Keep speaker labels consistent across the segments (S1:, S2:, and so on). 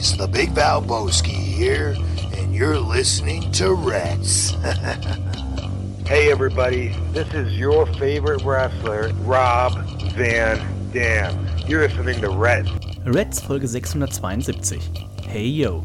S1: boys. The Big Val Valboski here, and you're listening to Reds.
S2: Hey everybody, this is your favorite wrestler, Rob Van Dam. You're listening to Red.
S3: Reds Folge 672. Hey yo.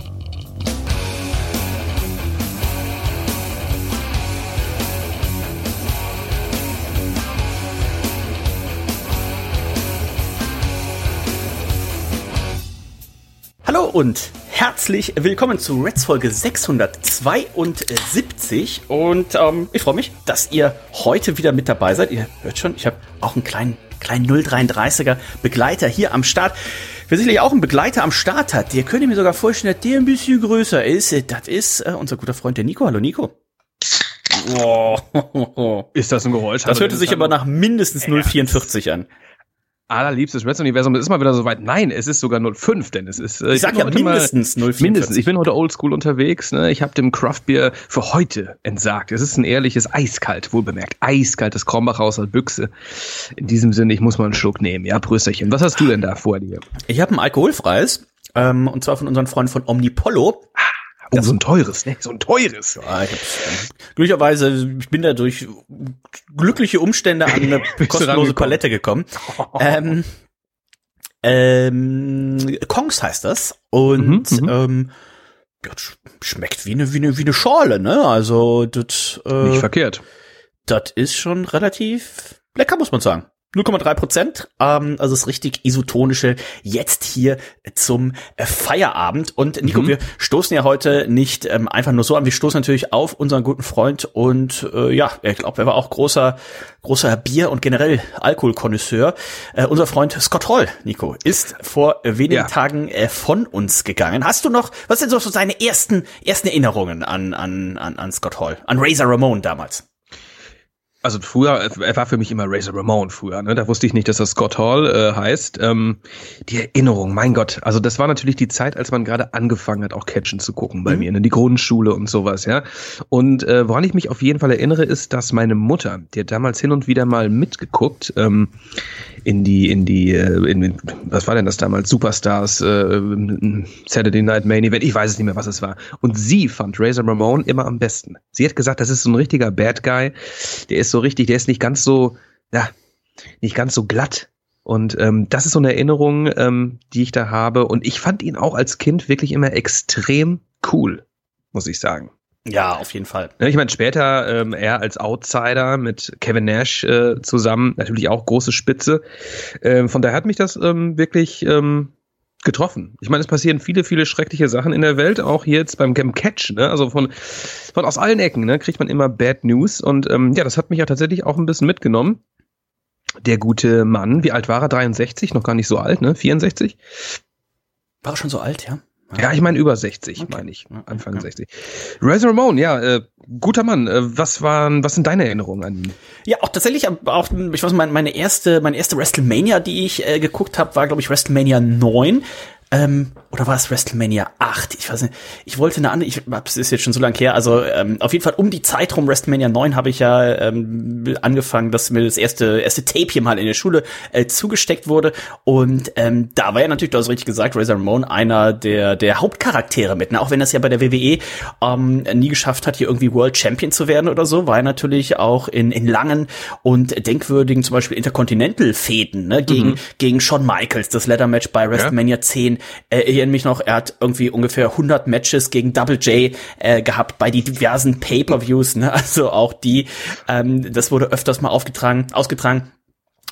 S3: Und herzlich willkommen zu Reds Folge 672 und ähm, ich freue mich, dass ihr heute wieder mit dabei seid. Ihr hört schon, ich habe auch einen kleinen, kleinen 033er Begleiter hier am Start. Wer sicherlich auch einen Begleiter am Start hat, der könnte mir sogar vorstellen, der ein bisschen größer ist. Das ist äh, unser guter Freund der Nico. Hallo Nico. Oh.
S4: Ist das ein Geräusch?
S3: Das hörte sich aber nach mindestens 044 an.
S4: Allerliebstes Reds-Universum, es ist mal wieder soweit. Nein, es ist sogar 05, denn es ist. Äh,
S3: Ich sag
S4: bin
S3: ja mindestens 044.
S4: Mindestens. Ich bin heute oldschool unterwegs. Ne? Ich habe dem Craftbier für heute entsagt. Es ist ein ehrliches Eiskalt, wohlbemerkt. Eiskaltes Krombach aus der Büchse. In diesem Sinne, ich muss mal einen Schluck nehmen. Ja, Prösterchen. Was hast du denn da vor dir?
S3: Ich habe ein alkoholfreies, ähm, und zwar von unseren Freunden von Omnipollo.
S4: Oh, so ein teures, ne? So ein teures.
S3: Ja, ich hab's, ähm, glücklicherweise, ich bin da durch glückliche Umstände an eine kostenlose? Palette gekommen. ähm, ähm, Kongs heißt das. Und
S4: Mhm, mhm.
S3: ähm, ja, sch- schmeckt wie eine, wie eine, wie eine Schorle, ne? Also, das,
S4: Nicht
S3: äh,
S4: verkehrt.
S3: das ist schon relativ lecker, muss man sagen. 0,3 Prozent, ähm, also das richtig isotonische jetzt hier zum äh, Feierabend. Und Nico,
S4: Mhm.
S3: wir stoßen ja heute nicht ähm, einfach nur so an, wir stoßen natürlich auf unseren guten Freund und äh, ja, ich glaube, er war auch großer, großer Bier- und generell Alkoholkonnoisseur. Äh, unser Freund Scott Hall, Nico, ist vor wenigen
S4: Ja.
S3: Tagen äh, von uns gegangen. Hast du noch, was sind so so seine ersten, ersten Erinnerungen an, an, an, an Scott Hall, an Razor Ramon damals?
S4: Also früher, er war für mich immer Razor Ramon früher, ne? Da wusste ich nicht, dass das Scott Hall äh, heißt. Ähm, die Erinnerung, mein Gott. Also das war natürlich die Zeit, als man gerade angefangen hat, auch Catchen zu gucken bei
S3: Mhm.
S4: mir, ne? Die Grundschule und sowas, ja. Und äh, woran ich mich auf jeden Fall erinnere, ist, dass meine Mutter, die hat damals hin und wieder mal mitgeguckt, ähm, in die, in die, äh, in, was war denn das damals? Superstars, äh, Saturday Night Main Event, ich weiß es nicht mehr, was es war. Und sie fand Razor Ramon immer am besten. Sie hat gesagt, das ist so ein richtiger Bad Guy, der ist so richtig, der ist nicht ganz so, ja, nicht ganz so glatt. Und ähm, das ist so eine Erinnerung, ähm, die ich da habe. Und ich fand ihn auch als Kind wirklich immer extrem cool, muss ich sagen.
S3: Ja, auf jeden Fall.
S4: Ich meine, später ähm, er als Outsider mit Kevin Nash äh, zusammen, natürlich auch große Spitze. Ähm, von daher hat mich das ähm, wirklich ähm, getroffen. Ich meine, es passieren viele, viele schreckliche Sachen in der Welt, auch jetzt beim Catch, ne? Also von, von aus allen Ecken, ne, kriegt man immer Bad News. Und ähm, ja, das hat mich ja tatsächlich auch ein bisschen mitgenommen. Der gute Mann, wie alt war er? 63, noch gar nicht so alt, ne? 64?
S3: War er schon so alt, ja?
S4: Ja, ich meine über 60,
S3: Okay.
S4: meine ich.
S3: Ja,
S4: Anfang
S3: ja.
S4: 60. Razor Ramon, ja, äh, guter Mann. Äh, was waren, was sind deine Erinnerungen an ihn?
S3: Ja, auch tatsächlich, aber auch, ich weiß, meine, meine erste, meine erste WrestleMania, die ich äh, geguckt habe, war, glaube ich, WrestleMania 9. Ähm, oder war es WrestleMania 8? Ich weiß nicht. Ich wollte eine andere, ich, das ist jetzt schon so lange her, also ähm, auf jeden Fall um die Zeit rum, WrestleMania 9, habe ich ja ähm, angefangen, dass mir das erste, erste Tape hier mal in der Schule äh, zugesteckt wurde. Und ähm, da war ja natürlich, du hast richtig gesagt, Razor Ramon einer der, der Hauptcharaktere mit. Ne? Auch wenn das ja bei der WWE ähm, nie geschafft hat, hier irgendwie World Champion zu werden oder so, war er natürlich auch in, in langen und denkwürdigen, zum Beispiel Intercontinental-Fäden, ne? gegen, gegen Shawn Michaels, das Leather-Match bei WrestleMania 10. Äh, erinnere mich noch, er hat irgendwie ungefähr 100 Matches gegen Double J äh, gehabt bei die diversen Pay-Per-Views, ne? also auch die, ähm, das wurde öfters mal aufgetragen, ausgetragen.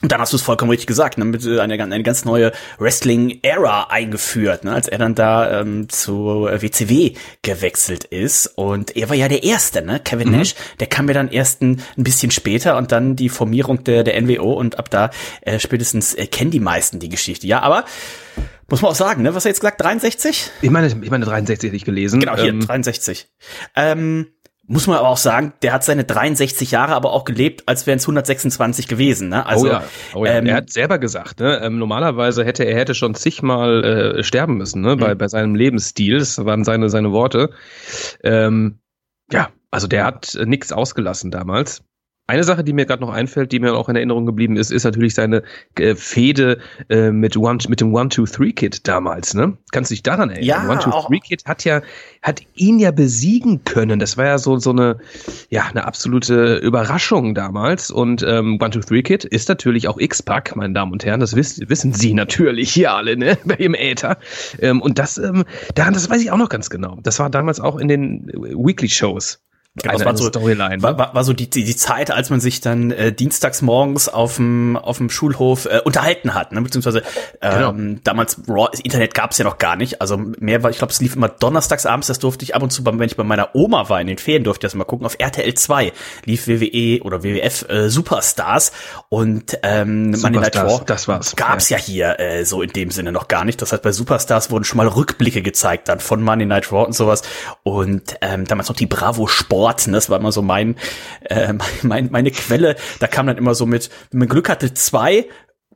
S3: Und dann hast du es vollkommen richtig gesagt, ne, mit äh, eine, eine ganz neue Wrestling-Ära eingeführt, ne, als er dann da ähm, zu WCW gewechselt ist. Und er war ja der Erste, ne? Kevin Nash, der kam ja dann erst ein, ein bisschen später und dann die Formierung der, der NWO und ab da äh, spätestens äh, kennen die meisten die Geschichte. Ja, aber muss man auch sagen, ne? Was hat er jetzt gesagt? 63?
S4: Ich meine, ich meine 63 hätte ich gelesen.
S3: Genau, hier,
S4: Ähm,
S3: 63. Ähm, muss man aber auch sagen, der hat seine 63 Jahre aber auch gelebt, als wären es 126 gewesen. Ne? Also,
S4: oh ja, oh ja.
S3: ähm,
S4: er hat selber gesagt, ne, ähm, normalerweise hätte er hätte schon zigmal äh, sterben müssen, ne,
S3: Mhm.
S4: bei, bei seinem Lebensstil. Das waren seine seine Worte. Ähm, ja, also der hat äh, nichts ausgelassen damals. Eine Sache, die mir gerade noch einfällt, die mir auch in Erinnerung geblieben ist, ist natürlich seine äh, Fehde äh, mit, One, mit dem One-Two-Three-Kid damals, ne? Kannst du dich daran erinnern?
S3: Ja,
S4: One-Two-Three-Kid hat ja, hat ihn ja besiegen können. Das war ja so, so eine, ja, eine absolute Überraschung damals. Und ähm, One-Two-Three-Kid ist natürlich auch X-Pack, meine Damen und Herren. Das wissen, wissen Sie natürlich hier alle, ne? Bei Im Äther. Ähm, und das, ähm, daran, das weiß ich auch noch ganz genau. Das war damals auch in den Weekly-Shows.
S3: Genau, das war so, Storyline. War, war, war so die, die, die Zeit, als man sich dann äh, dienstags morgens auf dem auf dem Schulhof äh, unterhalten hat, ne? beziehungsweise ähm, genau. damals Raw, das Internet gab es ja noch gar nicht. Also mehr war, ich glaube, es lief immer donnerstags abends. Das durfte ich ab und zu, wenn ich bei meiner Oma war in den Ferien, durfte ich das mal gucken. Auf RTL 2 lief WWE oder WWF äh, Superstars und ähm, Monday Night Raw.
S4: Das war's.
S3: Gab's ja. ja hier äh, so in dem Sinne noch gar nicht. Das heißt, bei Superstars wurden schon mal Rückblicke gezeigt dann von Monday Night Raw und sowas. Und ähm, damals noch die Bravo Sport Orten. Das war immer so mein, äh, mein, meine Quelle. Da kam dann immer so mit, wenn man Glück hatte, zwei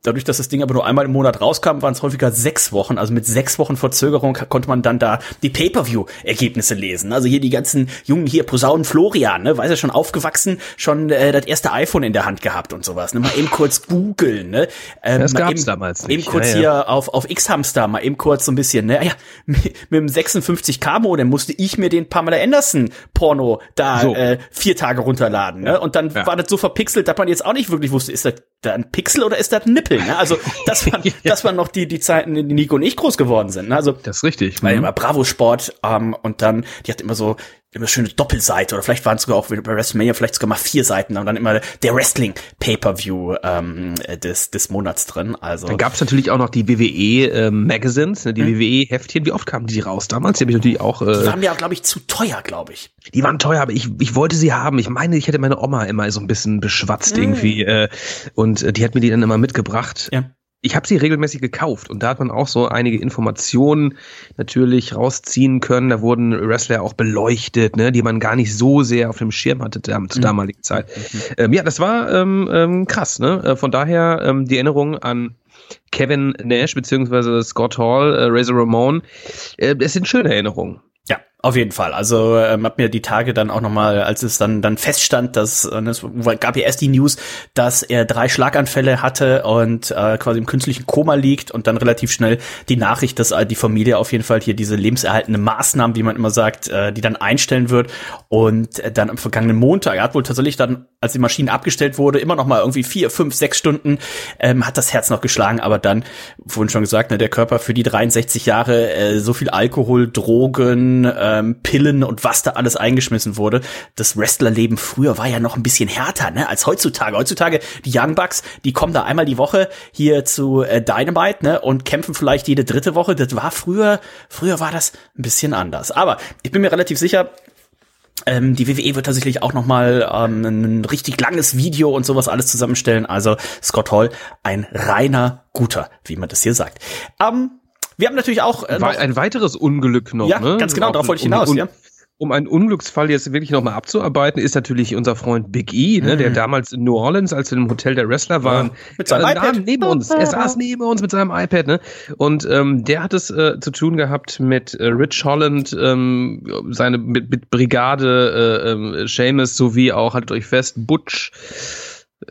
S3: Dadurch, dass das Ding aber nur einmal im Monat rauskam, waren es häufiger sechs Wochen. Also mit sechs Wochen Verzögerung konnte man dann da die Pay-per-view-Ergebnisse lesen. Also hier die ganzen Jungen hier, Posaunen Florian, ne, weiß er schon aufgewachsen, schon äh, das erste iPhone in der Hand gehabt und sowas. Ne? Mal eben kurz googeln, ne?
S4: Ähm, das gab's eben, damals
S3: nicht. Eben kurz ja, ja. hier auf, auf X-Hamster, mal eben kurz so ein bisschen, ne? Ja, mit, mit dem 56K-Modem musste ich mir den Pamela Anderson-Porno da so. äh, vier Tage runterladen, ne? Und dann ja. war das so verpixelt, dass man jetzt auch nicht wirklich wusste, ist das da ein Pixel oder ist das ein Nippel? Ne? Also das waren, ja. das waren noch die, die Zeiten, in denen Nico und ich groß geworden sind. Ne? Also
S4: das ist richtig.
S3: Weil mhm. immer Bravo Sport ähm, und dann, die hat immer so immer schöne Doppelseite oder vielleicht waren es sogar auch bei WrestleMania vielleicht sogar mal vier Seiten und dann immer der Wrestling Pay-per-View ähm, des des Monats drin. Also
S4: dann gab es natürlich auch noch die WWE äh, Magazines, ne, die mhm. WWE Heftchen. Wie oft kamen die raus damals? Die habe ich natürlich auch.
S3: Äh, die waren mir glaube ich zu teuer, glaube ich.
S4: Die waren teuer, aber ich ich wollte sie haben. Ich meine, ich hätte meine Oma immer so ein bisschen beschwatzt mhm. irgendwie äh, und äh, die hat mir die dann immer mitgebracht. Ja ich habe sie regelmäßig gekauft und da hat man auch so einige Informationen natürlich rausziehen können. Da wurden Wrestler auch beleuchtet, ne, die man gar nicht so sehr auf dem Schirm hatte zur mhm. damaligen Zeit. Mhm. Ähm, ja, das war ähm, ähm, krass. Ne? Äh, von daher ähm, die Erinnerung an Kevin Nash beziehungsweise Scott Hall, äh, Razor Ramon, äh, es sind schöne Erinnerungen.
S3: Auf jeden Fall. Also ähm, hab mir die Tage dann auch nochmal, als es dann dann feststand, dass äh, es gab ja erst die News, dass er drei Schlaganfälle hatte und äh, quasi im künstlichen Koma liegt und dann relativ schnell die Nachricht, dass äh, die Familie auf jeden Fall hier diese lebenserhaltende Maßnahmen, wie man immer sagt, äh, die dann einstellen wird und äh, dann am vergangenen Montag, er hat wohl tatsächlich dann, als die Maschine abgestellt wurde, immer noch mal irgendwie vier, fünf, sechs Stunden ähm, hat das Herz noch geschlagen, aber dann, vorhin schon gesagt, ne, der Körper für die 63 Jahre äh, so viel Alkohol, Drogen äh, ähm, Pillen und was da alles eingeschmissen wurde. Das Wrestlerleben früher war ja noch ein bisschen härter, ne, als heutzutage. Heutzutage die Young Bucks, die kommen da einmal die Woche hier zu äh, Dynamite, ne, und kämpfen vielleicht jede dritte Woche. Das war früher, früher war das ein bisschen anders. Aber ich bin mir relativ sicher, ähm, die WWE wird tatsächlich auch noch mal ähm, ein richtig langes Video und sowas alles zusammenstellen. Also Scott Hall, ein reiner guter, wie man das hier sagt. Ähm, wir haben natürlich auch
S4: äh, noch ein weiteres Unglück noch.
S3: Ja, ne? ganz genau, darauf wollte ich hinaus. Um, um, ja.
S4: Um einen Unglücksfall jetzt wirklich noch mal abzuarbeiten, ist natürlich unser Freund Big E, ne, mhm. der damals in New Orleans, als wir im Hotel der Wrestler waren, ja,
S3: mit seinem äh, iPad
S4: neben uns. Er saß neben uns mit seinem iPad, ne? Und ähm, der hat es äh, zu tun gehabt mit äh, Rich Holland, ähm, seine mit, mit Brigade äh, äh, Seamus sowie auch haltet euch fest Butch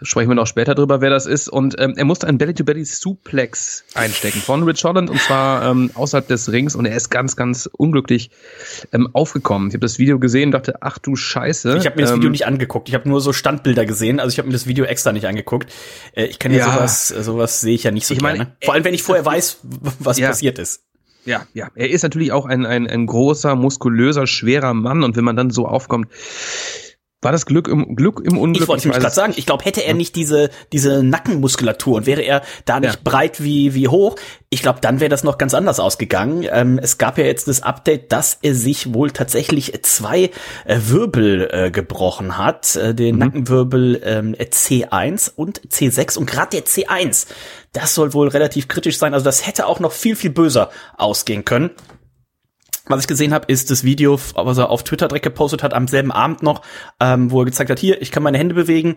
S4: sprechen wir noch später drüber, wer das ist. Und ähm, er musste einen Belly-to-Belly-Suplex einstecken von Rich Holland und zwar ähm, außerhalb des Rings und er ist ganz, ganz unglücklich ähm, aufgekommen. Ich habe das Video gesehen und dachte, ach du Scheiße.
S3: Ich habe mir das Video ähm, nicht angeguckt. Ich habe nur so Standbilder gesehen. Also ich habe mir das Video extra nicht angeguckt. Äh, ich kann ja, ja sowas, sowas sehe ich ja nicht so ich gerne. Meine, Vor allem, wenn ich vorher weiß, was ja. passiert ist.
S4: Ja, ja. Er ist natürlich auch ein, ein, ein großer, muskulöser, schwerer Mann und wenn man dann so aufkommt, war das Glück im Glück im Unglück?
S3: Ich wollte es gerade sagen. Ich glaube, hätte er nicht diese diese Nackenmuskulatur und wäre er da nicht ja. breit wie wie hoch, ich glaube, dann wäre das noch ganz anders ausgegangen. Ähm, es gab ja jetzt das Update, dass er sich wohl tatsächlich zwei äh, Wirbel äh, gebrochen hat, äh, den mhm. Nackenwirbel ähm, C1 und C6 und gerade der C1, das soll wohl relativ kritisch sein. Also das hätte auch noch viel viel böser ausgehen können. Was ich gesehen habe, ist das Video, was er auf Twitter direkt gepostet hat, am selben Abend noch, ähm, wo er gezeigt hat, hier, ich kann meine Hände bewegen.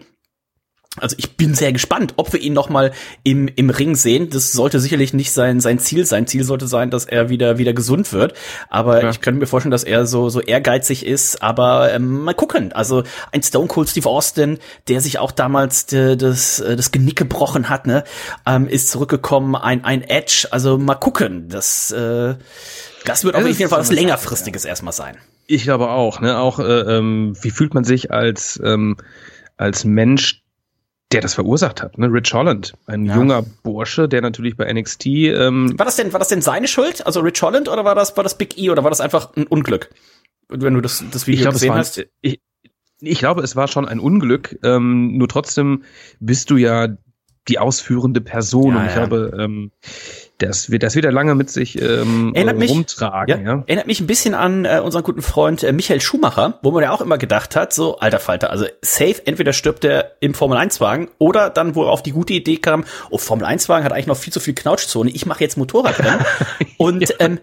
S3: Also ich bin sehr gespannt, ob wir ihn noch mal im, im Ring sehen. Das sollte sicherlich nicht sein, sein Ziel sein. Ziel sollte sein, dass er wieder, wieder gesund wird. Aber ja. ich könnte mir vorstellen, dass er so, so ehrgeizig ist. Aber ähm, mal gucken. Also ein Stone Cold Steve Austin, der sich auch damals de, das, äh, das Genick gebrochen hat, ne, ähm, ist zurückgekommen. Ein, ein Edge. Also mal gucken. Das, äh, das wird auf jeden Fall was längerfristiges ja. erstmal sein.
S4: Ich glaube auch, ne? Auch, äh, ähm, wie fühlt man sich als, ähm, als Mensch, der das verursacht hat, ne? Rich Holland, ein ja. junger Bursche, der natürlich bei NXT. Ähm
S3: war das denn, war das denn seine Schuld, also Rich Holland, oder war das, war das Big E, oder war das einfach ein Unglück, wenn du das, das Video
S4: ich glaub,
S3: gesehen
S4: hast? Ich, ich glaube, es war schon ein Unglück. Ähm, nur trotzdem bist du ja die ausführende Person. Ja, und ich ja. glaube, ähm, das wird das wieder lange mit sich ähm,
S3: erinnert mich,
S4: rumtragen.
S3: Ja, ja, Erinnert mich ein bisschen an äh, unseren guten Freund äh, Michael Schumacher, wo man ja auch immer gedacht hat, so alter Falter, also safe, entweder stirbt er im Formel 1 Wagen oder dann wo er auf die gute Idee kam, oh Formel 1 Wagen hat eigentlich noch viel zu viel Knautschzone, ich mache jetzt Motorradrennen und ja. ähm,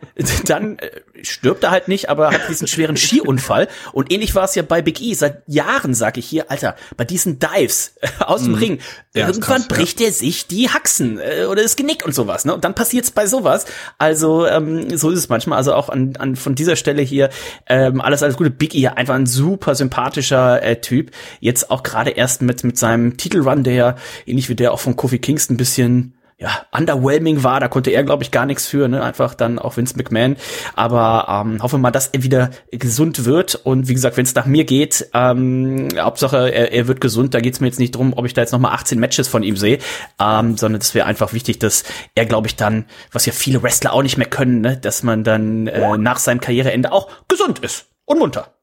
S3: dann äh, stirbt er halt nicht, aber hat diesen schweren Skiunfall und ähnlich war es ja bei Big E. Seit Jahren sage ich hier, Alter, bei diesen Dives äh, aus dem mm. Ring, irgendwann krass, bricht er sich die Haxen äh, oder das Genick und sowas, ne? Und dann passiert's bei sowas. Also ähm, so ist es manchmal. Also auch an, an von dieser Stelle hier ähm, alles alles Gute. Biggie einfach ein super sympathischer äh, Typ. Jetzt auch gerade erst mit mit seinem Titelrun, der ähnlich wie der auch von Kofi Kingston ein bisschen ja, underwhelming war. Da konnte er, glaube ich, gar nichts für, ne? Einfach dann auch Vince McMahon. Aber ähm, hoffe mal, dass er wieder gesund wird. Und wie gesagt, wenn es nach mir geht, ähm, Hauptsache, er, er wird gesund. Da geht's mir jetzt nicht drum, ob ich da jetzt nochmal 18 Matches von ihm sehe, ähm, sondern es wäre einfach wichtig, dass er, glaube ich, dann, was ja viele Wrestler auch nicht mehr können, ne? dass man dann äh, nach seinem Karriereende auch gesund ist und munter.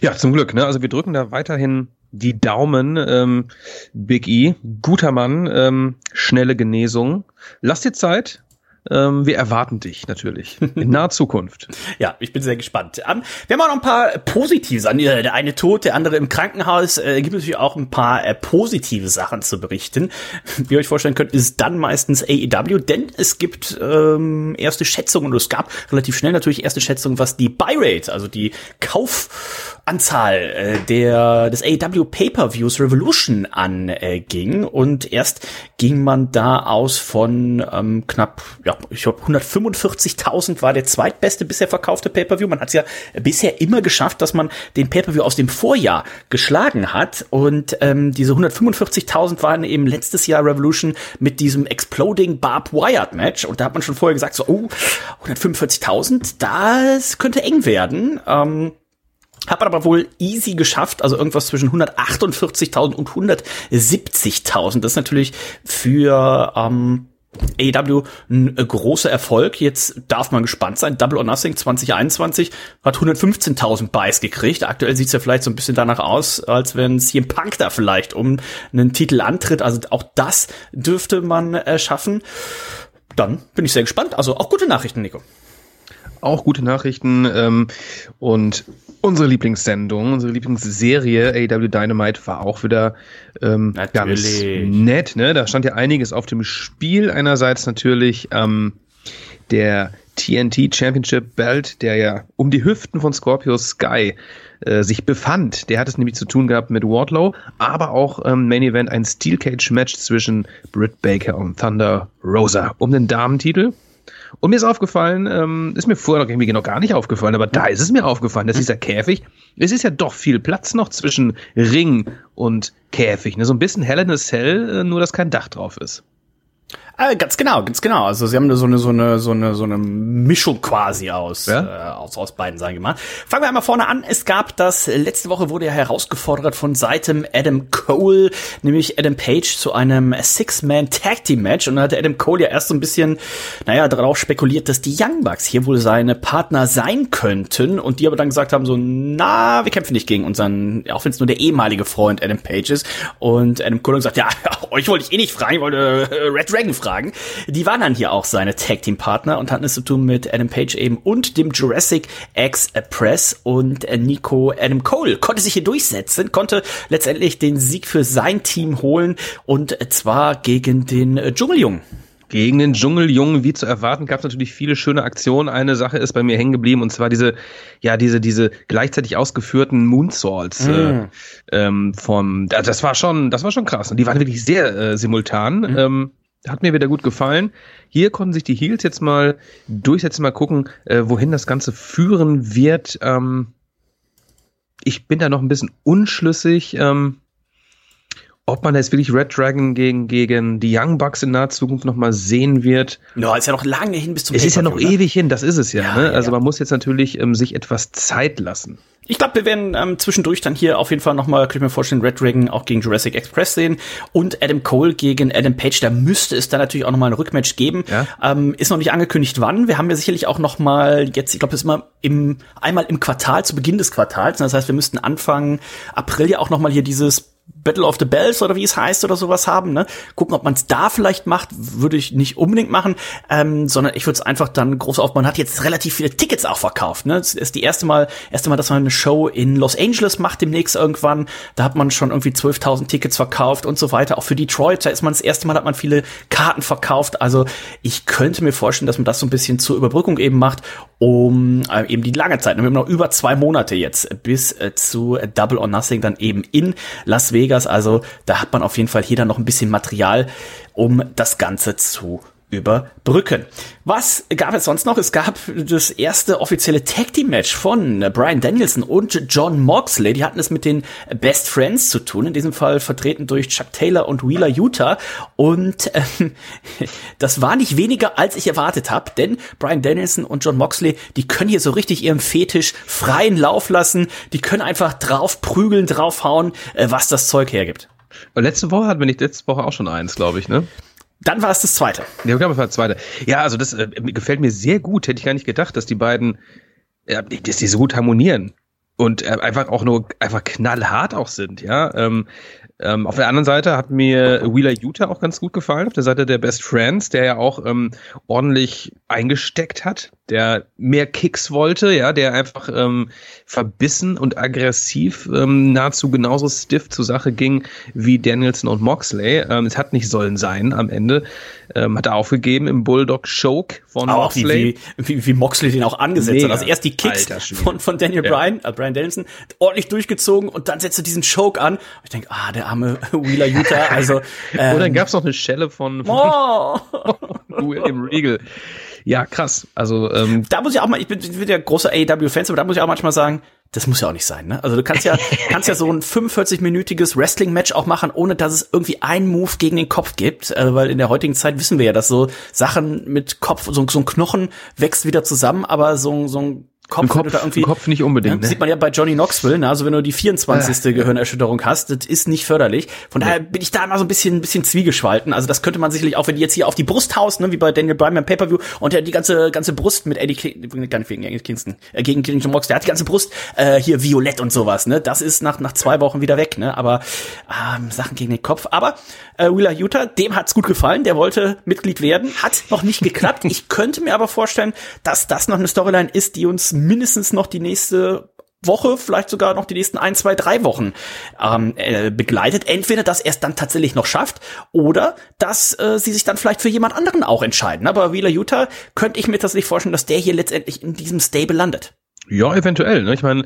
S4: Ja, zum Glück. Ne? Also wir drücken da weiterhin die Daumen. Ähm, Big E, guter Mann, ähm, schnelle Genesung. Lass dir Zeit. Ähm, wir erwarten dich natürlich in naher Zukunft.
S3: ja, ich bin sehr gespannt. Ähm, wir haben auch noch ein paar positive Sachen. Der eine tot, der andere im Krankenhaus. Äh, gibt natürlich auch ein paar äh, positive Sachen zu berichten. Wie ihr euch vorstellen könnt, ist dann meistens AEW, denn es gibt ähm, erste Schätzungen und es gab relativ schnell natürlich erste Schätzungen, was die Buy Rate, also die Kauf Anzahl äh, der des AEW Pay-per-Views Revolution anging und erst ging man da aus von ähm, knapp ja ich glaube 145.000 war der zweitbeste bisher verkaufte Pay-per-View. Man hat es ja bisher immer geschafft, dass man den Pay-per-View aus dem Vorjahr geschlagen hat und ähm, diese 145.000 waren eben letztes Jahr Revolution mit diesem Exploding Barb Wired Match und da hat man schon vorher gesagt so oh 145.000 das könnte eng werden. Ähm, hat man aber wohl easy geschafft, also irgendwas zwischen 148.000 und 170.000. Das ist natürlich für ähm, AEW ein äh, großer Erfolg. Jetzt darf man gespannt sein. Double or Nothing 2021 hat 115.000 Buys gekriegt. Aktuell sieht's ja vielleicht so ein bisschen danach aus, als wenn CM Punk da vielleicht um einen Titel antritt. Also auch das dürfte man äh, schaffen. Dann bin ich sehr gespannt. Also auch gute Nachrichten, Nico
S4: auch gute Nachrichten ähm, und unsere Lieblingssendung, unsere Lieblingsserie AW Dynamite war auch wieder ähm, ganz nett. Ne? Da stand ja einiges auf dem Spiel. Einerseits natürlich ähm, der TNT Championship Belt, der ja um die Hüften von Scorpio Sky äh, sich befand. Der hat es nämlich zu tun gehabt mit Wardlow, aber auch ähm, Main Event ein Steel Cage Match zwischen Britt Baker und Thunder Rosa um den Damentitel. Und mir ist aufgefallen, ähm, ist mir vorher noch irgendwie noch gar nicht aufgefallen, aber da ist es mir aufgefallen, dass dieser Käfig, es ist ja doch viel Platz noch zwischen Ring und Käfig. Ne? So ein bisschen Hell in a Cell, äh, nur dass kein Dach drauf ist.
S3: Äh, ganz genau, ganz genau. Also sie haben so eine so eine so eine so eine Mischung quasi aus ja? äh, aus aus beiden sagen wir mal. Fangen wir einmal vorne an. Es gab das letzte Woche wurde ja herausgefordert von Seiten Adam Cole, nämlich Adam Page zu einem Six-Man Tag Team Match und da hatte Adam Cole ja erst so ein bisschen naja darauf spekuliert, dass die Young Bucks hier wohl seine Partner sein könnten und die aber dann gesagt haben so na wir kämpfen nicht gegen unseren auch wenn es nur der ehemalige Freund Adam Page ist und Adam Cole sagt ja euch wollte ich eh nicht fragen, ich wollte äh, Red Dragon fragen. Die waren dann hier auch seine Tag Team Partner und hatten es zu tun mit Adam Page eben und dem Jurassic Express und Nico Adam Cole konnte sich hier durchsetzen, konnte letztendlich den Sieg für sein Team holen und zwar gegen den Dschungeljungen.
S4: Gegen den Dschungeljungen, wie zu erwarten, gab es natürlich viele schöne Aktionen. Eine Sache ist bei mir hängen geblieben und zwar diese, ja, diese, diese gleichzeitig ausgeführten Moonsaults mm. äh, ähm, vom, das war schon, das war schon krass. Und die waren wirklich sehr äh, simultan. Mm. Ähm, hat mir wieder gut gefallen. Hier konnten sich die Heels jetzt mal durchsetzen, mal gucken, äh, wohin das Ganze führen wird. Ähm, ich bin da noch ein bisschen unschlüssig. Ähm, ob man jetzt wirklich Red Dragon gegen, gegen die Young Bucks in naher Zukunft nochmal sehen wird.
S3: Ja, ist ja noch lange hin bis zum
S4: Es ist ja noch ne? ewig hin, das ist es ja. ja ne? Also ja. man muss jetzt natürlich ähm, sich etwas Zeit lassen.
S3: Ich glaube, wir werden ähm, zwischendurch dann hier auf jeden Fall nochmal, kann ich mir vorstellen, Red Dragon auch gegen Jurassic Express sehen und Adam Cole gegen Adam Page. Da müsste es dann natürlich auch nochmal ein Rückmatch geben. Ja. Ähm, ist noch nicht angekündigt, wann. Wir haben ja sicherlich auch nochmal jetzt, ich glaube, das ist immer im, einmal im Quartal, zu Beginn des Quartals. Das heißt, wir müssten Anfang April ja auch nochmal hier dieses Battle of the Bells oder wie es heißt oder sowas haben. Ne? Gucken, ob man es da vielleicht macht, würde ich nicht unbedingt machen, ähm, sondern ich würde es einfach dann groß aufbauen. Man hat jetzt relativ viele Tickets auch verkauft. Ne? Es ist die erste Mal, erste Mal, dass man eine Show in Los Angeles macht demnächst irgendwann. Da hat man schon irgendwie 12.000 Tickets verkauft und so weiter. Auch für Detroit, da ist man das erste Mal, hat man viele Karten verkauft. Also ich könnte mir vorstellen, dass man das so ein bisschen zur Überbrückung eben macht, um äh, eben die lange Zeit. Wir haben noch über zwei Monate jetzt bis äh, zu Double or Nothing dann eben in Las Vegas. Also da hat man auf jeden Fall hier dann noch ein bisschen Material, um das Ganze zu überbrücken. Was gab es sonst noch? Es gab das erste offizielle Tag Team Match von Brian Danielson und John Moxley. Die hatten es mit den Best Friends zu tun. In diesem Fall vertreten durch Chuck Taylor und Wheeler Utah. Und äh, das war nicht weniger, als ich erwartet habe. Denn Brian Danielson und John Moxley, die können hier so richtig ihrem Fetisch freien Lauf lassen. Die können einfach drauf prügeln, draufhauen, äh, was das Zeug hergibt.
S4: Letzte Woche hatten wir nicht letzte Woche auch schon eins, glaube ich, ne?
S3: Dann war es das zweite.
S4: Ja, das war das zweite. Ja, also das äh, gefällt mir sehr gut. Hätte ich gar nicht gedacht, dass die beiden, äh, dass die so gut harmonieren und äh, einfach auch nur einfach knallhart auch sind. Ja, ähm, ähm, auf der anderen Seite hat mir Wheeler Utah auch ganz gut gefallen, auf der Seite der Best Friends, der ja auch ähm, ordentlich eingesteckt hat, der mehr Kicks wollte, ja, der einfach ähm, verbissen und aggressiv ähm, nahezu genauso stiff zur Sache ging wie Danielson und Moxley. Ähm, es hat nicht sollen sein am Ende. Ähm, hat er aufgegeben im Bulldog Choke von
S3: auch Moxley. Wie, wie, wie Moxley den auch angesetzt Mega. hat. Also erst die Kicks von, von Daniel ja. Bryan, äh, Bryan Danielson, ordentlich durchgezogen und dann setzt er diesen Choke an. Ich denke, ah, der arme Wheeler Utah. Also,
S4: ähm, und dann gab's noch eine Schelle von, von oh. im Regal. Ja, krass. Also ähm,
S3: da muss ich auch mal, ich bin, ich bin ja großer AEW-Fans, aber da muss ich auch manchmal sagen, das muss ja auch nicht sein, ne? Also du kannst ja, kannst ja so ein 45-minütiges Wrestling-Match auch machen, ohne dass es irgendwie einen Move gegen den Kopf gibt, äh, weil in der heutigen Zeit wissen wir ja, dass so Sachen mit Kopf, so, so ein Knochen wächst wieder zusammen, aber so, so ein
S4: Kopf, Kopf, da irgendwie, Kopf nicht unbedingt.
S3: Ne? Sieht man ja bei Johnny Knoxville, ne? also wenn du die 24. Äh. Gehirnerschütterung hast, das ist nicht förderlich. Von daher bin ich da immer so ein bisschen, ein bisschen zwiegespalten. Also das könnte man sicherlich auch, wenn die jetzt hier auf die Brust haust, ne? wie bei Daniel Bryan beim Pay-Per-View und der die ganze, ganze Brust mit Eddie, King, gar nicht wegen Eddie Kingston, äh, gegen, John Mox, der hat die ganze Brust äh, hier violett und sowas, ne? Das ist nach, nach zwei Wochen wieder weg, ne? Aber ähm, Sachen gegen den Kopf. Aber äh, Wheeler Utah, dem hat's gut gefallen, der wollte Mitglied werden, hat noch nicht geklappt. ich könnte mir aber vorstellen, dass das noch eine Storyline ist, die uns mindestens noch die nächste Woche, vielleicht sogar noch die nächsten ein, zwei, drei Wochen ähm, äh, begleitet. Entweder, dass er es dann tatsächlich noch schafft oder dass äh, sie sich dann vielleicht für jemand anderen auch entscheiden. Aber Wheeler Utah könnte ich mir tatsächlich vorstellen, dass der hier letztendlich in diesem Stable landet.
S4: Ja, eventuell. Ne? Ich meine,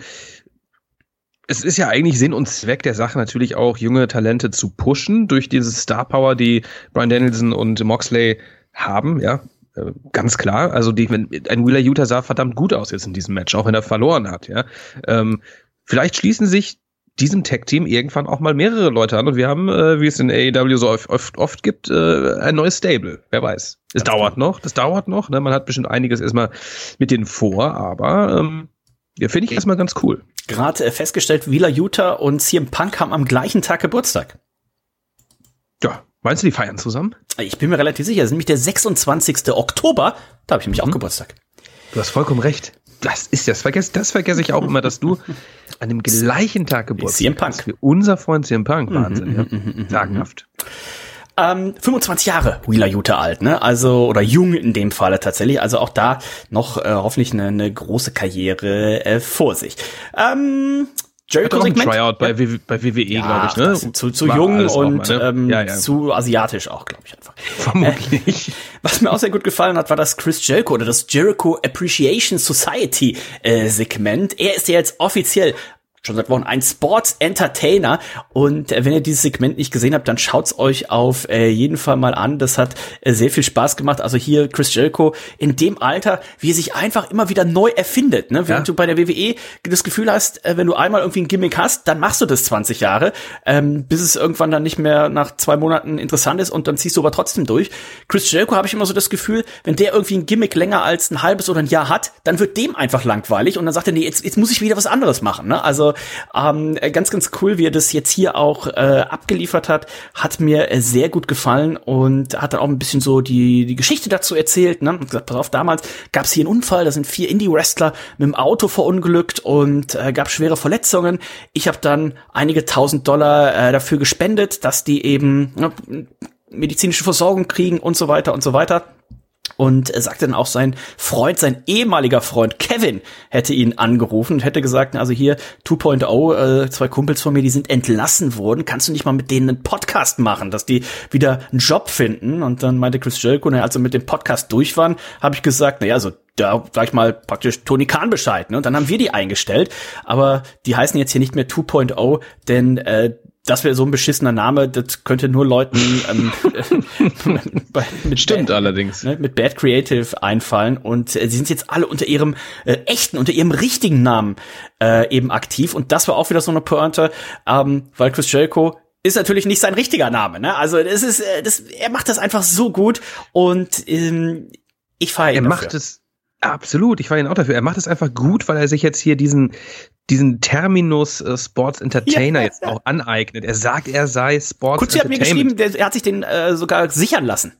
S4: es ist ja eigentlich Sinn und Zweck der Sache natürlich auch, junge Talente zu pushen durch diese Star Power, die Brian Danielson und Moxley haben, ja. Äh, ganz klar. Also die, ein Wheeler Utah sah verdammt gut aus jetzt in diesem Match, auch wenn er verloren hat. Ja, ähm, vielleicht schließen sich diesem Tag-Team irgendwann auch mal mehrere Leute an und wir haben, äh, wie es in AEW so oft, oft, oft gibt, äh, ein neues Stable. Wer weiß. Es das dauert noch, das dauert noch. Ne? Man hat bestimmt einiges erstmal mit denen vor, aber ähm, ja, finde ich erstmal ganz cool.
S3: Gerade äh, festgestellt, Wheeler Utah und CM Punk haben am gleichen Tag Geburtstag.
S4: Meinst du, die feiern zusammen?
S3: Ich bin mir relativ sicher. Es ist nämlich der 26. Oktober. Da habe ich nämlich mhm. auch Geburtstag.
S4: Du hast vollkommen recht. Das ist das. Vergesse, das vergesse ich auch immer, dass du an dem gleichen Tag Geburtstag
S3: hast.
S4: Wie unser Freund CM Punk. Wahnsinn, mhm, ja. Mhm, Sagenhaft.
S3: Ähm, 25 Jahre Wheeler Jute alt, ne? Also, oder jung in dem Falle tatsächlich. Also auch da noch äh, hoffentlich eine, eine große Karriere äh, vor sich. Ähm, Jericho-Segment.
S4: Tryout bei, ja. bei WWE, glaube ich, ne?
S3: Zu, zu jung und mal, ne? ähm, ja, ja. zu asiatisch auch, glaube ich einfach.
S4: Vermutlich. Äh,
S3: was mir auch sehr gut gefallen hat, war das Chris Jericho oder das Jericho Appreciation Society äh, Segment. Er ist ja jetzt offiziell schon seit Wochen ein Sports Entertainer. Und äh, wenn ihr dieses Segment nicht gesehen habt, dann schaut's euch auf äh, jeden Fall mal an. Das hat äh, sehr viel Spaß gemacht. Also hier Chris Jericho in dem Alter, wie er sich einfach immer wieder neu erfindet. Ne? Wenn ja. du bei der WWE das Gefühl hast, äh, wenn du einmal irgendwie ein Gimmick hast, dann machst du das 20 Jahre, ähm, bis es irgendwann dann nicht mehr nach zwei Monaten interessant ist und dann ziehst du aber trotzdem durch. Chris Jericho habe ich immer so das Gefühl, wenn der irgendwie ein Gimmick länger als ein halbes oder ein Jahr hat, dann wird dem einfach langweilig und dann sagt er, nee, jetzt, jetzt muss ich wieder was anderes machen. Ne? Also ähm, ganz, ganz cool, wie er das jetzt hier auch äh, abgeliefert hat. Hat mir äh, sehr gut gefallen und hat dann auch ein bisschen so die, die Geschichte dazu erzählt. Ne? Und gesagt, pass auf, damals gab es hier einen Unfall, da sind vier Indie-Wrestler mit dem Auto verunglückt und äh, gab schwere Verletzungen. Ich habe dann einige tausend Dollar äh, dafür gespendet, dass die eben ne, medizinische Versorgung kriegen und so weiter und so weiter und er sagte dann auch sein Freund, sein ehemaliger Freund Kevin hätte ihn angerufen und hätte gesagt, also hier 2.0, äh, zwei Kumpels von mir, die sind entlassen worden, kannst du nicht mal mit denen einen Podcast machen, dass die wieder einen Job finden? Und dann meinte Chris Jericho, als wir mit dem Podcast durch waren, habe ich gesagt, naja, also da sag ich mal praktisch Tony Khan Bescheid, ne? Und dann haben wir die eingestellt, aber die heißen jetzt hier nicht mehr 2.0, denn äh, das wäre so ein beschissener Name, das könnte nur Leuten ähm,
S4: mit Stimmt Bad, allerdings.
S3: Ne, mit Bad Creative einfallen und äh, sie sind jetzt alle unter ihrem äh, echten, unter ihrem richtigen Namen äh, eben aktiv und das war auch wieder so eine Pointe, ähm, weil Chris Jericho ist natürlich nicht sein richtiger Name, ne? Also das ist, äh, das, er macht das einfach so gut und ähm, ich feiere ihn.
S4: Er dafür. macht es Absolut, ich feiere ihn auch dafür. Er macht es einfach gut, weil er sich jetzt hier diesen diesen Terminus äh, Sports Entertainer ja, jetzt auch aneignet. Er sagt, er sei Sports
S3: Kutzi hat mir geschrieben, der, er hat sich den äh, sogar sichern lassen.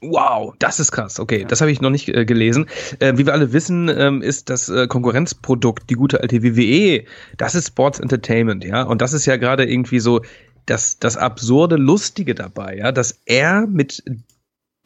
S4: Wow, das ist krass. Okay, das habe ich noch nicht äh, gelesen. Äh, wie wir alle wissen, ähm, ist das äh, Konkurrenzprodukt, die gute alte WWE, das ist Sports Entertainment, ja. Und das ist ja gerade irgendwie so das, das absurde Lustige dabei, ja, dass er mit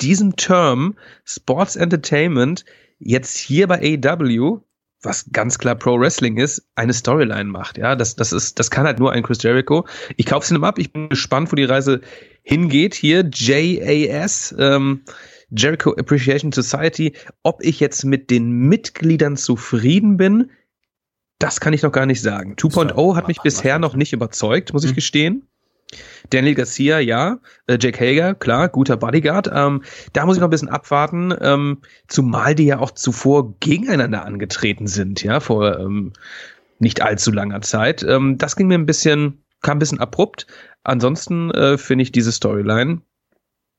S4: diesem Term Sports Entertainment jetzt hier bei AEW was ganz klar Pro Wrestling ist, eine Storyline macht. Ja, das, das ist, das kann halt nur ein Chris Jericho. Ich kaufe es ihm ab. Ich bin gespannt, wo die Reise hingeht. Hier JAS, ähm, Jericho Appreciation Society. Ob ich jetzt mit den Mitgliedern zufrieden bin, das kann ich noch gar nicht sagen. 2.0 hat mich bisher noch nicht überzeugt, muss ich mhm. gestehen. Daniel Garcia, ja. Äh, Jack Hager, klar, guter Bodyguard. Ähm, da muss ich noch ein bisschen abwarten, ähm, zumal die ja auch zuvor gegeneinander angetreten sind, ja, vor ähm, nicht allzu langer Zeit. Ähm, das ging mir ein bisschen, kam ein bisschen abrupt. Ansonsten äh, finde ich diese Storyline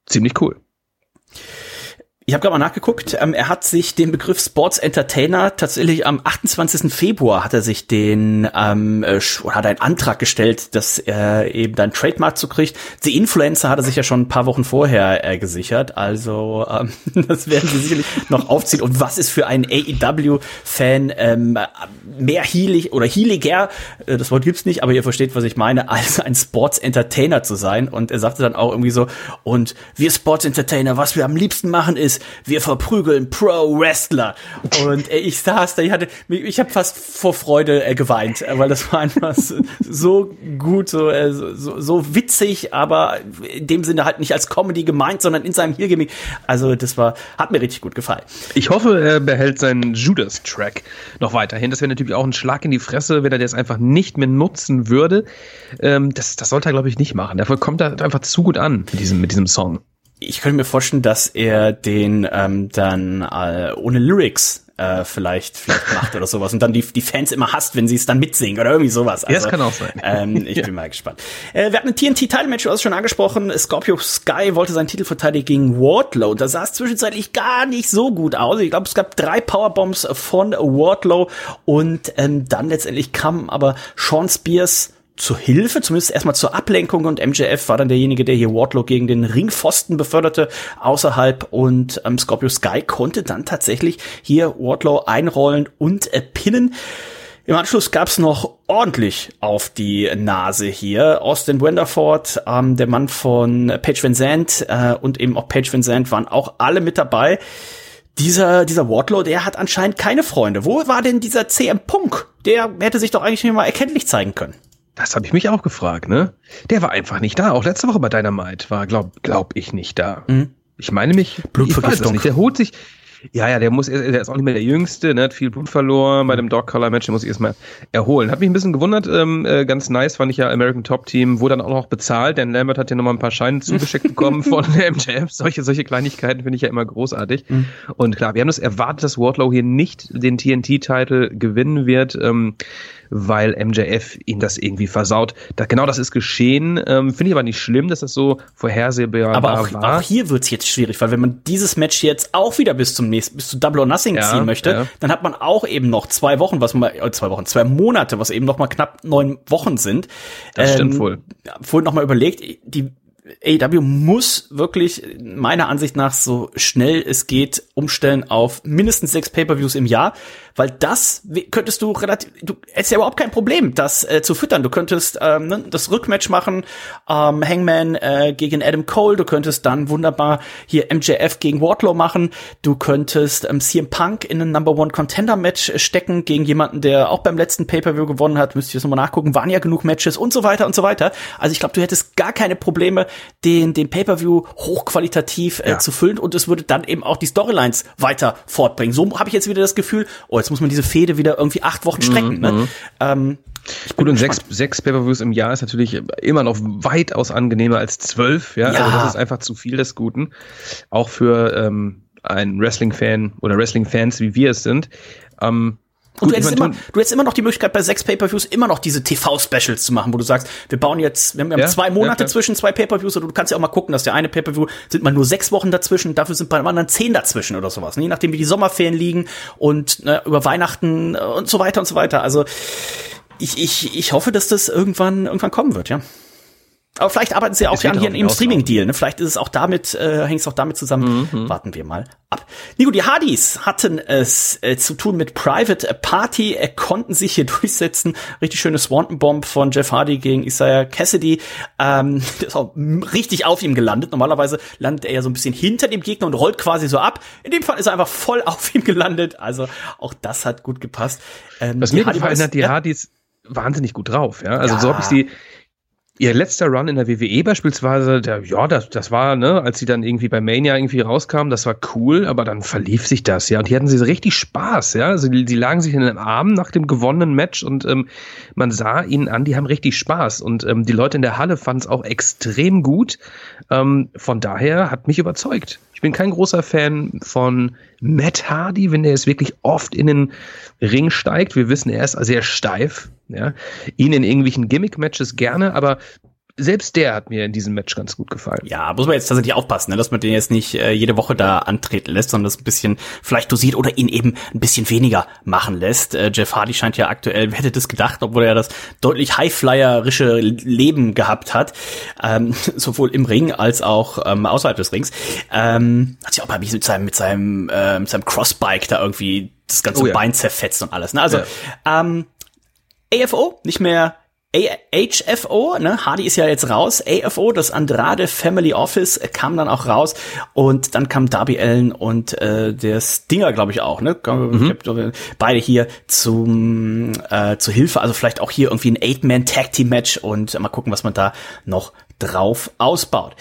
S4: ziemlich cool.
S3: Ich habe gerade mal nachgeguckt. Ähm, er hat sich den Begriff Sports Entertainer tatsächlich am 28. Februar hat er sich den ähm, äh, oder hat einen Antrag gestellt, dass er eben dann Trademark zu kriegt. Die Influencer hat er sich ja schon ein paar Wochen vorher äh, gesichert. Also ähm, das werden sie sicherlich noch aufziehen. Und was ist für einen AEW-Fan ähm, mehr healig oder healiger, äh, das Wort gibt's nicht, aber ihr versteht, was ich meine, als ein Sports Entertainer zu sein. Und er sagte dann auch irgendwie so, und wir Sports Entertainer, was wir am liebsten machen ist, wir verprügeln Pro-Wrestler. Und äh, ich saß da, ich hatte, ich habe fast vor Freude äh, geweint, äh, weil das war einfach so gut, so, äh, so, so witzig, aber in dem Sinne halt nicht als Comedy gemeint, sondern in seinem Hirgimmick. Also das war, hat mir richtig gut gefallen.
S4: Ich hoffe, er behält seinen Judas-Track noch weiterhin. Das wäre natürlich auch ein Schlag in die Fresse, wenn er das einfach nicht mehr nutzen würde. Ähm, das, das sollte er, glaube ich, nicht machen. Dafür kommt er einfach zu gut an mit diesem, mit diesem Song
S3: ich könnte mir vorstellen, dass er den ähm, dann äh, ohne Lyrics äh, vielleicht, vielleicht macht oder sowas und dann die, die Fans immer hasst, wenn sie es dann mitsingen oder irgendwie sowas.
S4: Also, ja, das also, kann auch sein.
S3: Ähm, ich ja. bin mal gespannt. Äh, wir hatten ein TNT-Title-Match, du hast es schon angesprochen. Scorpio Sky wollte seinen Titel verteidigen gegen Wardlow. Da sah es zwischenzeitlich gar nicht so gut aus. Ich glaube, es gab drei Powerbombs von Wardlow und ähm, dann letztendlich kam aber Sean Spears zur Hilfe, zumindest erstmal zur Ablenkung und MJF war dann derjenige, der hier Wardlow gegen den Ringpfosten beförderte außerhalb und ähm, Scorpio Sky konnte dann tatsächlich hier Wardlow einrollen und äh, pinnen. Im Anschluss gab's noch ordentlich auf die Nase hier. Austin Wenderford, ähm, der Mann von Paige Van Zandt äh, und eben auch Paige Van Zandt waren auch alle mit dabei. dieser, dieser Wardlow, der hat anscheinend keine Freunde. Wo war denn dieser CM Punk? Der hätte sich doch eigentlich mal erkenntlich zeigen können.
S4: Das habe ich mich auch gefragt, ne? Der war einfach nicht da. Auch letzte Woche bei Dynamite war, glaub, glaub ich, nicht da. Mhm. Ich meine mich,
S3: Blutvergiftung. Ich.
S4: Der holt sich, ja, ja, der muss, der ist auch nicht mehr der Jüngste, ne, hat viel Blut verloren bei dem Dog Color Match, der muss ich erstmal erholen. Hat mich ein bisschen gewundert, ähm, äh, ganz nice fand ich ja American Top Team, wurde dann auch noch bezahlt, denn Lambert hat ja nochmal ein paar Scheine zugeschickt bekommen von der MJF. Solche, solche Kleinigkeiten finde ich ja immer großartig. Mhm. Und klar, wir haben das erwartet, dass Wardlow hier nicht den TNT-Titel gewinnen wird. Ähm, weil MJF ihn das irgendwie versaut. Da, genau das ist geschehen. Ähm, Finde ich aber nicht schlimm, dass das so vorhersehbar
S3: aber auch, war. auch hier wird's jetzt schwierig, weil wenn man dieses Match jetzt auch wieder bis zum nächsten, bis zu Double or Nothing ja, ziehen möchte, ja. dann hat man auch eben noch zwei Wochen, was man äh, zwei Wochen, zwei Monate, was eben noch mal knapp neun Wochen sind.
S4: Das ähm, stimmt wohl.
S3: Vorhin noch mal überlegt, die AEW muss wirklich meiner Ansicht nach so schnell es geht umstellen auf mindestens sechs Pay-per-Views im Jahr, weil das könntest du relativ, du hättest ja überhaupt kein Problem, das äh, zu füttern. Du könntest ähm, ne, das Rückmatch machen, ähm, Hangman äh, gegen Adam Cole, du könntest dann wunderbar hier MJF gegen Wardlow machen, du könntest ähm, CM Punk in ein Number One Contender Match stecken gegen jemanden, der auch beim letzten Pay-per-View gewonnen hat, müsst ihr jetzt nochmal nachgucken, waren ja genug Matches und so weiter und so weiter. Also ich glaube, du hättest gar keine Probleme, den, den Pay-Per-View hochqualitativ äh, ja. zu füllen und es würde dann eben auch die Storylines weiter fortbringen. So habe ich jetzt wieder das Gefühl, oh, jetzt muss man diese Fehde wieder irgendwie acht Wochen strecken. Ne? Mhm. Ne? Ähm,
S4: Gut, und sechs, sechs Pay-Per-Views im Jahr ist natürlich immer noch weitaus angenehmer als zwölf, ja? ja. Also das ist einfach zu viel des Guten. Auch für ähm, einen Wrestling-Fan oder Wrestling-Fans, wie wir es sind. Ähm,
S3: und du hättest, immer, du hättest immer noch die Möglichkeit, bei sechs Pay-Per-Views immer noch diese TV-Specials zu machen, wo du sagst, wir bauen jetzt, wir haben ja, zwei Monate ja, zwischen zwei Pay-Per-Views, oder du kannst ja auch mal gucken, dass der eine Pay-Per-View sind mal nur sechs Wochen dazwischen, dafür sind bei dem anderen zehn dazwischen oder sowas, ne? je nachdem wie die Sommerferien liegen und ne, über Weihnachten und so weiter und so weiter. Also ich, ich, ich hoffe, dass das irgendwann, irgendwann kommen wird, ja. Aber vielleicht arbeiten sie auch ja hier im Streaming-Deal. Ne? Vielleicht ist es auch damit, äh, hängt es auch damit zusammen. Mhm. Warten wir mal ab. Nico, die Hardys hatten es äh, zu tun mit Private Party, äh, konnten sich hier durchsetzen. Richtig schöne Swanton Bomb von Jeff Hardy gegen Isaiah Cassidy. Ähm, ist auch richtig auf ihm gelandet. Normalerweise landet er ja so ein bisschen hinter dem Gegner und rollt quasi so ab. In dem Fall ist er einfach voll auf ihm gelandet. Also auch das hat gut gepasst.
S4: Ähm, Was mir gefallen hat, die ja? Hardys wahnsinnig gut drauf. Ja, also ja. so habe ich sie Ihr letzter Run in der WWE beispielsweise, der, ja, das, das war, ne, als sie dann irgendwie bei Mania irgendwie rauskamen, das war cool, aber dann verlief sich das, ja. Und hier hatten sie richtig Spaß, ja. Also die, die lagen sich in den Armen nach dem gewonnenen Match und ähm, man sah ihnen an, die haben richtig Spaß. Und ähm, die Leute in der Halle fanden es auch extrem gut. Ähm, von daher hat mich überzeugt. Ich bin kein großer Fan von Matt Hardy, wenn der jetzt wirklich oft in den Ring steigt. Wir wissen, er ist sehr steif. Ja. Ihn in irgendwelchen Gimmick-Matches gerne, aber selbst der hat mir in diesem Match ganz gut gefallen.
S3: Ja, muss man jetzt tatsächlich aufpassen, ne, dass man den jetzt nicht äh, jede Woche da antreten lässt, sondern das ein bisschen vielleicht dosiert oder ihn eben ein bisschen weniger machen lässt. Äh, Jeff Hardy scheint ja aktuell, wer hätte das gedacht, obwohl er das deutlich highflyerische Leben gehabt hat, ähm, sowohl im Ring als auch ähm, außerhalb des Rings. Ähm, hat sich auch mal mit seinem mit seinem äh, mit seinem Crossbike da irgendwie das ganze oh, ja. Bein zerfetzt und alles. Ne? Also ja. ähm, AFO, nicht mehr HFO, ne? Hardy ist ja jetzt raus. AFO, das Andrade Family Office, äh, kam dann auch raus. Und dann kam Darby Allen und äh, der Stinger, glaube ich, auch, ne? Mhm. Beide hier zum äh, zur Hilfe. Also vielleicht auch hier irgendwie ein Eight-Man-Tag-Team-Match und mal gucken, was man da noch drauf ausbaut.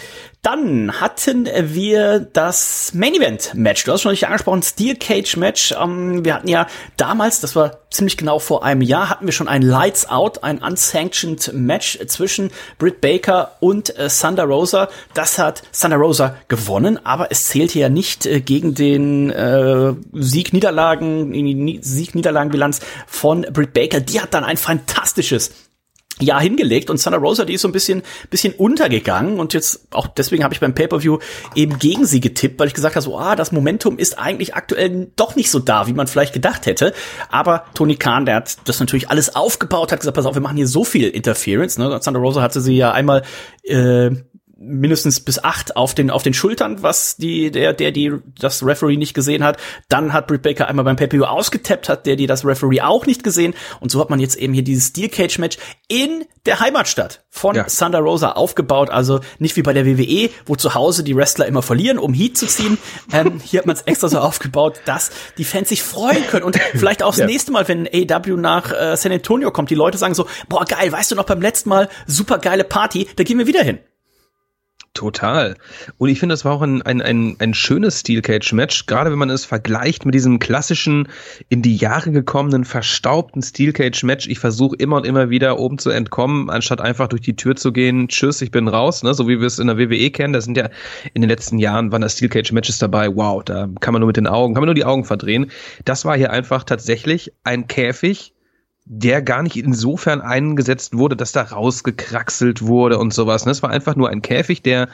S3: Dann hatten wir das Main Event Match. Du hast schon richtig angesprochen, Steel Cage Match. Ähm, wir hatten ja damals, das war ziemlich genau vor einem Jahr, hatten wir schon ein Lights Out, ein unsanctioned Match zwischen Britt Baker und äh, Thunder Rosa. Das hat Thunder Rosa gewonnen, aber es zählte ja nicht äh, gegen den äh, Sieg-Niederlagen, Sieg-Niederlagen-Bilanz von Britt Baker. Die hat dann ein fantastisches Jahr hingelegt und Thunder Rosa, die ist so ein bisschen, bisschen untergegangen und jetzt auch deswegen habe ich beim Pay-Per-View eben gegen sie getippt, weil ich gesagt habe, so, ah, das Momentum ist eigentlich aktuell doch nicht so da, wie man vielleicht gedacht hätte. Aber Tony Khan, der hat das natürlich alles aufgebaut, hat gesagt, pass auf, wir machen hier so viel Interference. Ne? Thunder Rosa hatte sie ja einmal äh, mindestens bis acht auf den auf den Schultern, was die der der die das Referee nicht gesehen hat. Dann hat Britt Baker einmal beim pay ausgetappt, hat der die das Referee auch nicht gesehen und so hat man jetzt eben hier dieses Steel Cage Match in der Heimatstadt von ja. Thunder Rosa aufgebaut. Also nicht wie bei der WWE, wo zu Hause die Wrestler immer verlieren, um Heat zu ziehen. Ähm, hier hat man es extra so aufgebaut, dass die Fans sich freuen können und vielleicht auch das ja. nächste Mal, wenn AW nach äh, San Antonio kommt, die Leute sagen so, boah geil, weißt du noch beim letzten Mal super geile Party, da gehen wir wieder hin.
S4: Total. Und ich finde, das war auch ein, ein, ein, ein schönes Steel Cage Match, gerade wenn man es vergleicht mit diesem klassischen, in die Jahre gekommenen, verstaubten Steel Cage Match. Ich versuche immer und immer wieder oben zu entkommen, anstatt einfach durch die Tür zu gehen, tschüss, ich bin raus, ne? so wie wir es in der WWE kennen. Das sind ja in den letzten Jahren waren das Steel Cage Matches dabei. Wow, da kann man nur mit den Augen, kann man nur die Augen verdrehen. Das war hier einfach tatsächlich ein Käfig, der gar nicht insofern eingesetzt wurde, dass da rausgekraxelt wurde und sowas. Das war einfach nur ein Käfig, der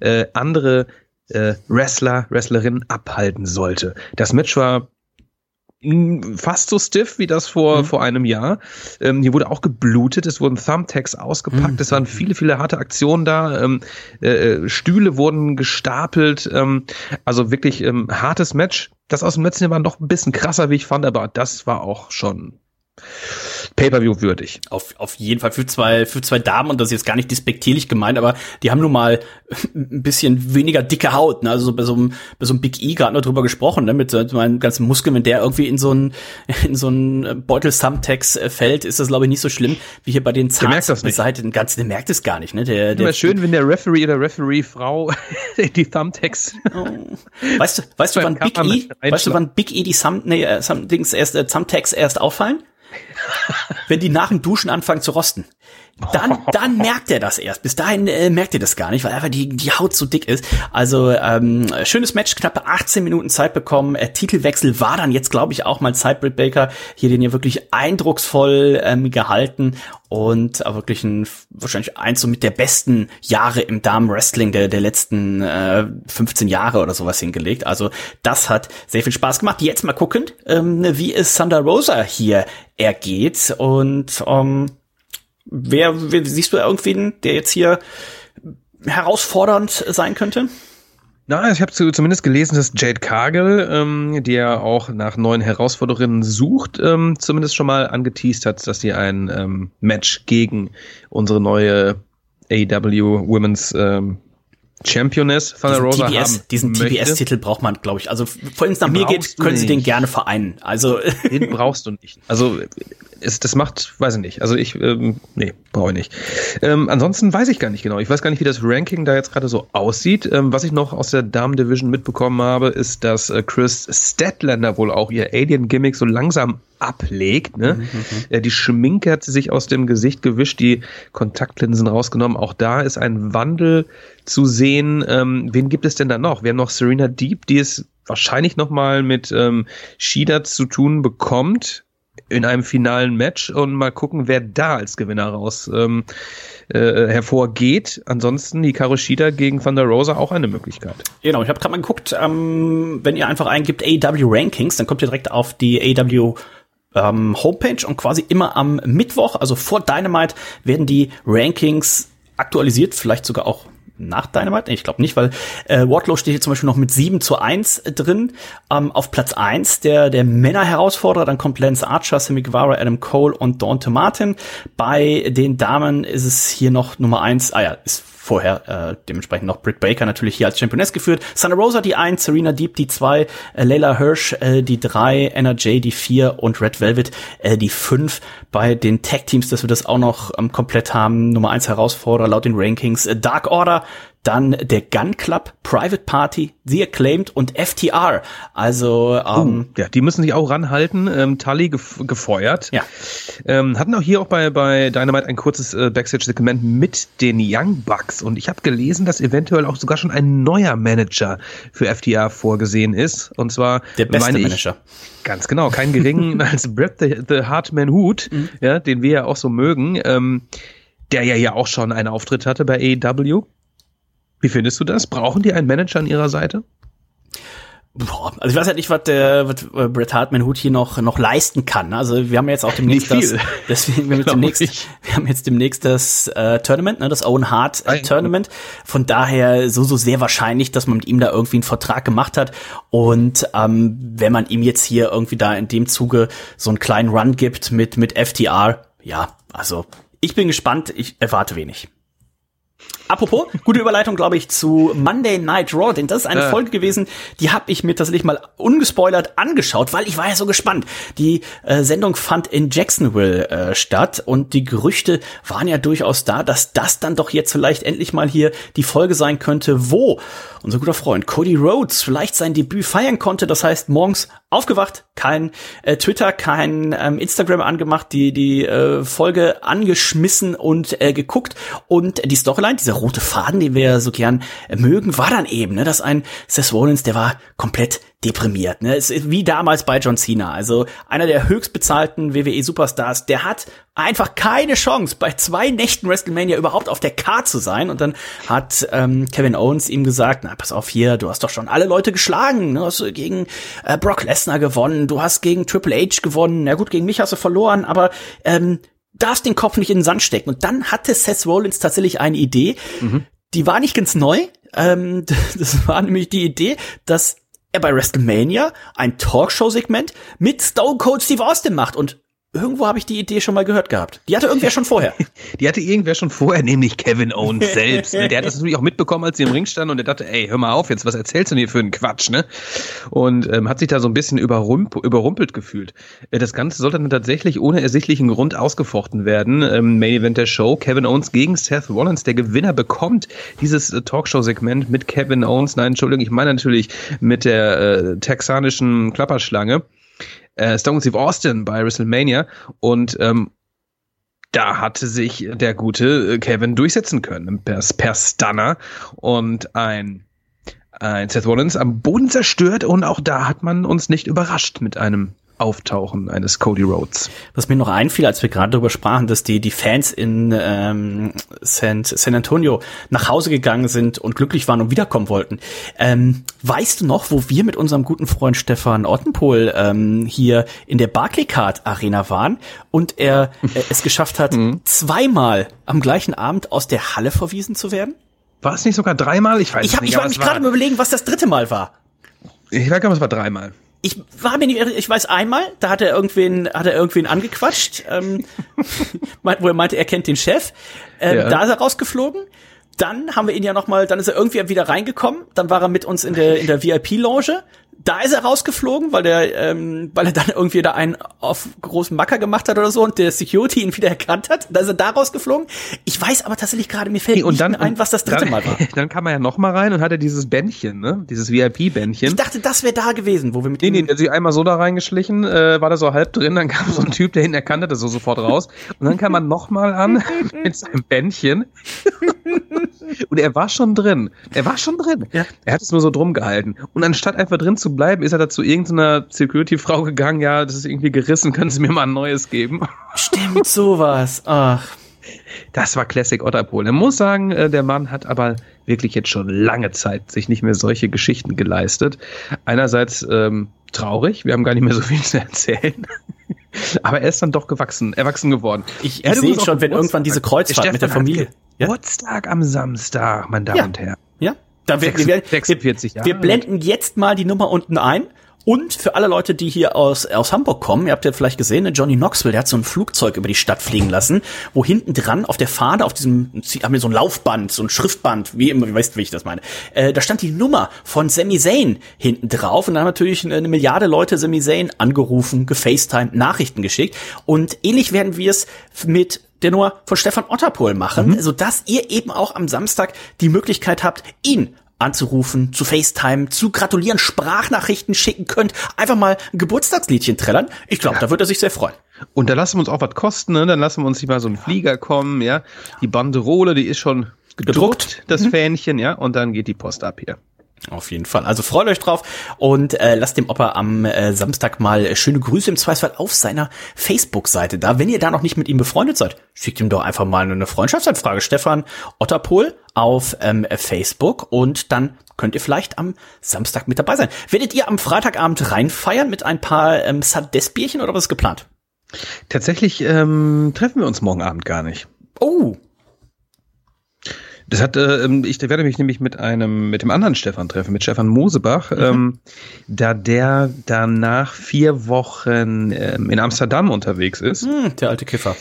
S4: äh, andere äh, Wrestler, Wrestlerinnen abhalten sollte. Das Match war fast so stiff wie das vor, mhm. vor einem Jahr. Ähm, hier wurde auch geblutet, es wurden Thumbtacks ausgepackt, mhm. es waren viele, viele harte Aktionen da, ähm, äh, äh, Stühle wurden gestapelt, ähm, also wirklich ähm, hartes Match. Das aus dem letzten Jahr war noch ein bisschen krasser, wie ich fand, aber das war auch schon Pay-per-view würdig.
S3: Auf, auf jeden Fall für zwei, für zwei Damen, und das ist jetzt gar nicht despektierlich gemeint, aber die haben nun mal ein bisschen weniger dicke Haut. Ne? Also so bei so einem, bei so einem Big E gerade noch drüber gesprochen, ne? mit so meinen ganzen Muskeln, wenn der irgendwie in so ein in so ein Beutel Thumbtacks äh, fällt, ist das glaube ich nicht so schlimm wie hier bei den Zahns Seite. Den ganzen, der merkt es gar nicht. Ne? Der,
S4: der schön, wenn der Referee oder Referee-Frau die Thumbtacks.
S3: Oh. Weißt du, weißt du, wann Big E, weißt du, wann Big E die Thumb, nee, äh, Dings erst, äh, Thumbtacks erst auffallen? Wenn die nach dem Duschen anfangen zu rosten. Dann, dann merkt er das erst. Bis dahin äh, merkt er das gar nicht, weil einfach die, die Haut so dick ist. Also ähm, schönes Match, knappe 18 Minuten Zeit bekommen. Äh, Titelwechsel war dann jetzt, glaube ich, auch mal Zeit Britt Baker. Hier den ja wirklich eindrucksvoll ähm, gehalten und auch wirklich ein, wahrscheinlich eins so mit der besten Jahre im Damen-Wrestling der, der letzten äh, 15 Jahre oder sowas hingelegt. Also das hat sehr viel Spaß gemacht. Jetzt mal gucken, ähm, wie es Thunder Rosa hier ergeht und ähm, Wer, wer siehst du irgendwen, der jetzt hier herausfordernd sein könnte?
S4: Na, ich habe zumindest gelesen, dass Jade Cargill, ähm, die ja auch nach neuen Herausforderungen sucht, ähm, zumindest schon mal angeteased hat, dass sie ein ähm, Match gegen unsere neue AEW Women's ähm, Championess
S3: von der Rosa TBS, haben Diesen TBS-Titel braucht man, glaube ich. Also, wenn es nach mir geht, können sie den gerne vereinen. Also
S4: den brauchst du nicht. Also ist, das macht, weiß ich nicht. Also ich, ähm, nee, brauche ich nicht. Ähm, ansonsten weiß ich gar nicht genau. Ich weiß gar nicht, wie das Ranking da jetzt gerade so aussieht. Ähm, was ich noch aus der Damen Division mitbekommen habe, ist, dass äh, Chris Statlander wohl auch ihr Alien-Gimmick so langsam ablegt. Ne? Mhm, mhm. Äh, die Schminke hat sie sich aus dem Gesicht gewischt, die Kontaktlinsen rausgenommen. Auch da ist ein Wandel zu sehen. Ähm, wen gibt es denn da noch? Wir haben noch Serena Deep, die es wahrscheinlich noch mal mit ähm, Shida zu tun bekommt in einem finalen Match und mal gucken, wer da als Gewinner raus ähm, äh, hervorgeht. Ansonsten die Shida gegen Thunder Rosa auch eine Möglichkeit.
S3: Genau, ich habe gerade mal geguckt, ähm, wenn ihr einfach eingibt AW Rankings, dann kommt ihr direkt auf die AW ähm, Homepage und quasi immer am Mittwoch, also vor Dynamite, werden die Rankings aktualisiert, vielleicht sogar auch nach Dynamite? Ich glaube nicht, weil äh, Wardlow steht hier zum Beispiel noch mit 7 zu 1 drin. Ähm, auf Platz 1 der, der Männer-Herausforderer, dann kommt Lance Archer, Sammy Guevara, Adam Cole und Dante Martin. Bei den Damen ist es hier noch Nummer 1, ah ja, ist vorher äh, dementsprechend noch Britt Baker natürlich hier als Championess geführt. Santa Rosa die 1, Serena Deep die 2, äh, Layla Hirsch äh, die 3, NRJ die 4 und Red Velvet äh, die 5. Bei den Tag Teams, dass wir das auch noch ähm, komplett haben, Nummer 1 Herausforderer laut den Rankings, äh, Dark Order dann der Gun Club, Private Party, The Acclaimed und FTR. Also ähm,
S4: oh, ja, die müssen sich auch ranhalten. Ähm, Tully gef gefeuert. Ja. Ähm, hatten auch hier auch bei bei Dynamite ein kurzes äh, Backstage-Segment mit den Young Bucks und ich habe gelesen, dass eventuell auch sogar schon ein neuer Manager für FTR vorgesehen ist. Und zwar
S3: der beste ich, Manager.
S4: Ganz genau, keinen geringen als Brett the, the Hartman Hood, mhm. ja, den wir ja auch so mögen. Ähm, der ja hier auch schon einen Auftritt hatte bei AEW. Wie findest du das? Brauchen die einen Manager an ihrer Seite?
S3: Boah, also ich weiß halt nicht, was der was äh, Bret Hartman Hut hier noch noch leisten kann. Also wir haben jetzt auch demnächst das, deswegen wir haben jetzt demnächst, wir haben jetzt demnächst das äh, Tournament, ne, das Owen Hart äh, Tournament. Von daher so so sehr wahrscheinlich, dass man mit ihm da irgendwie einen Vertrag gemacht hat. Und ähm, wenn man ihm jetzt hier irgendwie da in dem Zuge so einen kleinen Run gibt mit mit FTR, ja, also ich bin gespannt. Ich erwarte wenig. Apropos, gute Überleitung, glaube ich, zu Monday Night Raw, denn das ist eine ja. Folge gewesen, die habe ich mir tatsächlich mal ungespoilert angeschaut, weil ich war ja so gespannt. Die äh, Sendung fand in Jacksonville äh, statt und die Gerüchte waren ja durchaus da, dass das dann doch jetzt vielleicht endlich mal hier die Folge sein könnte, wo unser guter Freund Cody Rhodes vielleicht sein Debüt feiern konnte. Das heißt, morgens aufgewacht, kein äh, Twitter, kein ähm, Instagram angemacht, die die äh, Folge angeschmissen und äh, geguckt. Und die Storyline, dieser rote Faden, den wir so gern äh, mögen, war dann eben, ne, dass ein Seth Rollins, der war komplett deprimiert. Ne? Es ist wie damals bei John Cena. Also einer der höchst bezahlten WWE-Superstars, der hat einfach keine Chance, bei zwei Nächten WrestleMania überhaupt auf der Card zu sein. Und dann hat ähm, Kevin Owens ihm gesagt, na, pass auf hier, du hast doch schon alle Leute geschlagen. Ne? Du hast gegen äh, Brock Lesnar gewonnen, du hast gegen Triple H gewonnen. Na gut, gegen mich hast du verloren, aber ähm, darfst den Kopf nicht in den Sand stecken. Und dann hatte Seth Rollins tatsächlich eine Idee, mhm. die war nicht ganz neu. Ähm, das war nämlich die Idee, dass er bei WrestleMania ein Talkshow-Segment mit Stone Cold Steve Austin macht und Irgendwo habe ich die Idee schon mal gehört gehabt. Die hatte irgendwer schon vorher.
S4: Die hatte irgendwer schon vorher, nämlich Kevin Owens selbst. Ne? Der hat das natürlich auch mitbekommen, als sie im Ring standen und er dachte, ey, hör mal auf jetzt, was erzählst du denn hier für einen Quatsch, ne? Und ähm, hat sich da so ein bisschen überrump überrumpelt gefühlt. Äh, das Ganze sollte dann tatsächlich ohne ersichtlichen Grund ausgefochten werden. Ähm, Main Event der Show, Kevin Owens gegen Seth Rollins. Der Gewinner bekommt dieses äh, Talkshow-Segment mit Kevin Owens. Nein, Entschuldigung, ich meine natürlich mit der äh, texanischen Klapperschlange äh, Stone Steve Austin bei WrestleMania und ähm, da hatte sich der gute äh, Kevin durchsetzen können. Per, per Stunner und ein ein Seth Rollins am Boden zerstört und auch da hat man uns nicht überrascht mit einem Auftauchen eines Cody Rhodes.
S3: Was mir noch einfiel, als wir gerade darüber sprachen, dass die, die Fans in ähm, San, San Antonio nach Hause gegangen sind und glücklich waren und wiederkommen wollten. Ähm, weißt du noch, wo wir mit unserem guten Freund Stefan Ottenpohl ähm, hier in der Barclaycard Arena waren und er äh, es geschafft hat, mhm. zweimal am gleichen Abend aus der Halle verwiesen zu werden?
S4: War es nicht sogar dreimal?
S3: Ich weiß ich hab, nicht. Ich war mich gerade überlegen, was das dritte Mal war.
S4: Ich nicht, es war dreimal
S3: ich war mir nicht, ich weiß einmal, da hat er irgendwen, hat er irgendwen angequatscht, ähm, wo er meinte, er kennt den Chef. Ähm, ja. Da ist er rausgeflogen. Dann haben wir ihn ja noch mal, dann ist er irgendwie wieder reingekommen. Dann war er mit uns in der in der VIP-Lounge da ist er rausgeflogen, weil der, ähm, weil er dann irgendwie da einen auf großen Macker gemacht hat oder so und der Security ihn wieder erkannt hat. Da ist er da rausgeflogen. Ich weiß aber tatsächlich gerade, mir fällt hey, nicht dann, ein, was das dritte
S4: dann,
S3: Mal war.
S4: Dann kam er ja noch mal rein und hatte dieses Bändchen, ne? Dieses VIP-Bändchen.
S3: Ich dachte, das wäre da gewesen, wo wir mit
S4: Nee, nee, der sich einmal so da reingeschlichen, äh, war da so halb drin, dann kam so ein Typ, der ihn erkannt hatte, so sofort raus. Und dann kam man noch mal an mit seinem Bändchen. und er war schon drin. Er war schon drin. Ja. Er hat es nur so drum gehalten. Und anstatt einfach drin zu bleiben, ist er dazu irgendeiner Security-Frau gegangen, ja, das ist irgendwie gerissen, können Sie mir mal ein neues geben?
S3: Stimmt, sowas. Ach.
S4: Das war Classic Otterpol. Er muss sagen, äh, der Mann hat aber wirklich jetzt schon lange Zeit sich nicht mehr solche Geschichten geleistet. Einerseits ähm, traurig, wir haben gar nicht mehr so viel zu erzählen. aber er ist dann doch gewachsen, erwachsen geworden.
S3: Ich, ich sehe schon, wenn irgendwann diese Kreuzfahrt mit der Familie.
S4: Geburtstag ja? am Samstag, meine Damen
S3: ja.
S4: und Herren.
S3: Ja, da wir, 46 wir, wir, wir blenden jetzt mal die Nummer unten ein. Und für alle Leute, die hier aus, aus Hamburg kommen, ihr habt ja vielleicht gesehen, ne, Johnny Knoxville, der hat so ein Flugzeug über die Stadt fliegen lassen, wo hinten dran auf der Fahne, auf diesem, haben wir so ein Laufband, so ein Schriftband, wie immer, ihr weißt, wie ich das meine. Äh, da stand die Nummer von Sami Zayn hinten drauf und dann haben natürlich eine Milliarde Leute Sami Zayn angerufen, gefacetimed, Nachrichten geschickt. Und ähnlich werden wir es mit der Nummer von Stefan Otterpohl machen, mhm. sodass ihr eben auch am Samstag die Möglichkeit habt, ihn anzurufen, zu FaceTime, zu gratulieren, Sprachnachrichten schicken könnt, einfach mal ein Geburtstagsliedchen trällern. Ich glaube, ja. da wird er sich sehr freuen.
S4: Und da lassen wir uns auch was kosten, ne? Dann lassen wir uns hier mal so einen Flieger kommen, ja. Die Banderole, die ist schon gedruckt, gedruckt. das mhm. Fähnchen, ja. Und dann geht die Post ab hier.
S3: Auf jeden Fall. Also freut euch drauf und äh, lasst dem Opa am äh, Samstag mal schöne Grüße im Zweifelsfall auf seiner Facebook-Seite da. Wenn ihr da noch nicht mit ihm befreundet seid, schickt ihm doch einfach mal eine Freundschaftsanfrage. Stefan Otterpohl auf ähm, Facebook und dann könnt ihr vielleicht am Samstag mit dabei sein. Werdet ihr am Freitagabend reinfeiern mit ein paar ähm, Sades-Bierchen oder was ist geplant?
S4: Tatsächlich ähm, treffen wir uns morgen Abend gar nicht.
S3: Oh,
S4: Das hat, äh, ähm, ich werde mich nämlich mit einem, mit dem anderen Stefan treffen, mit Stefan Mosebach,
S3: Mhm.
S4: ähm, da der danach vier Wochen ähm, in Amsterdam unterwegs ist.
S3: hm, der alte Kiffer.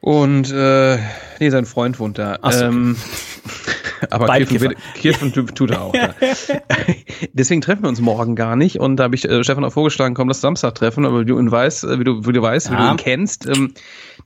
S4: Und äh, nee, sein Freund wohnt da.
S3: Ach so,
S4: ähm, aber
S3: Beide
S4: wird- Kiffen tu- tut er auch. ja. Deswegen treffen wir uns morgen gar nicht. Und da habe ich äh, Stefan auch vorgeschlagen, komm, lass Samstag treffen. Aber wie du ihn weißt, äh, wie du, wie du weißt, wie du
S3: Ja.
S4: ihn kennst, ähm,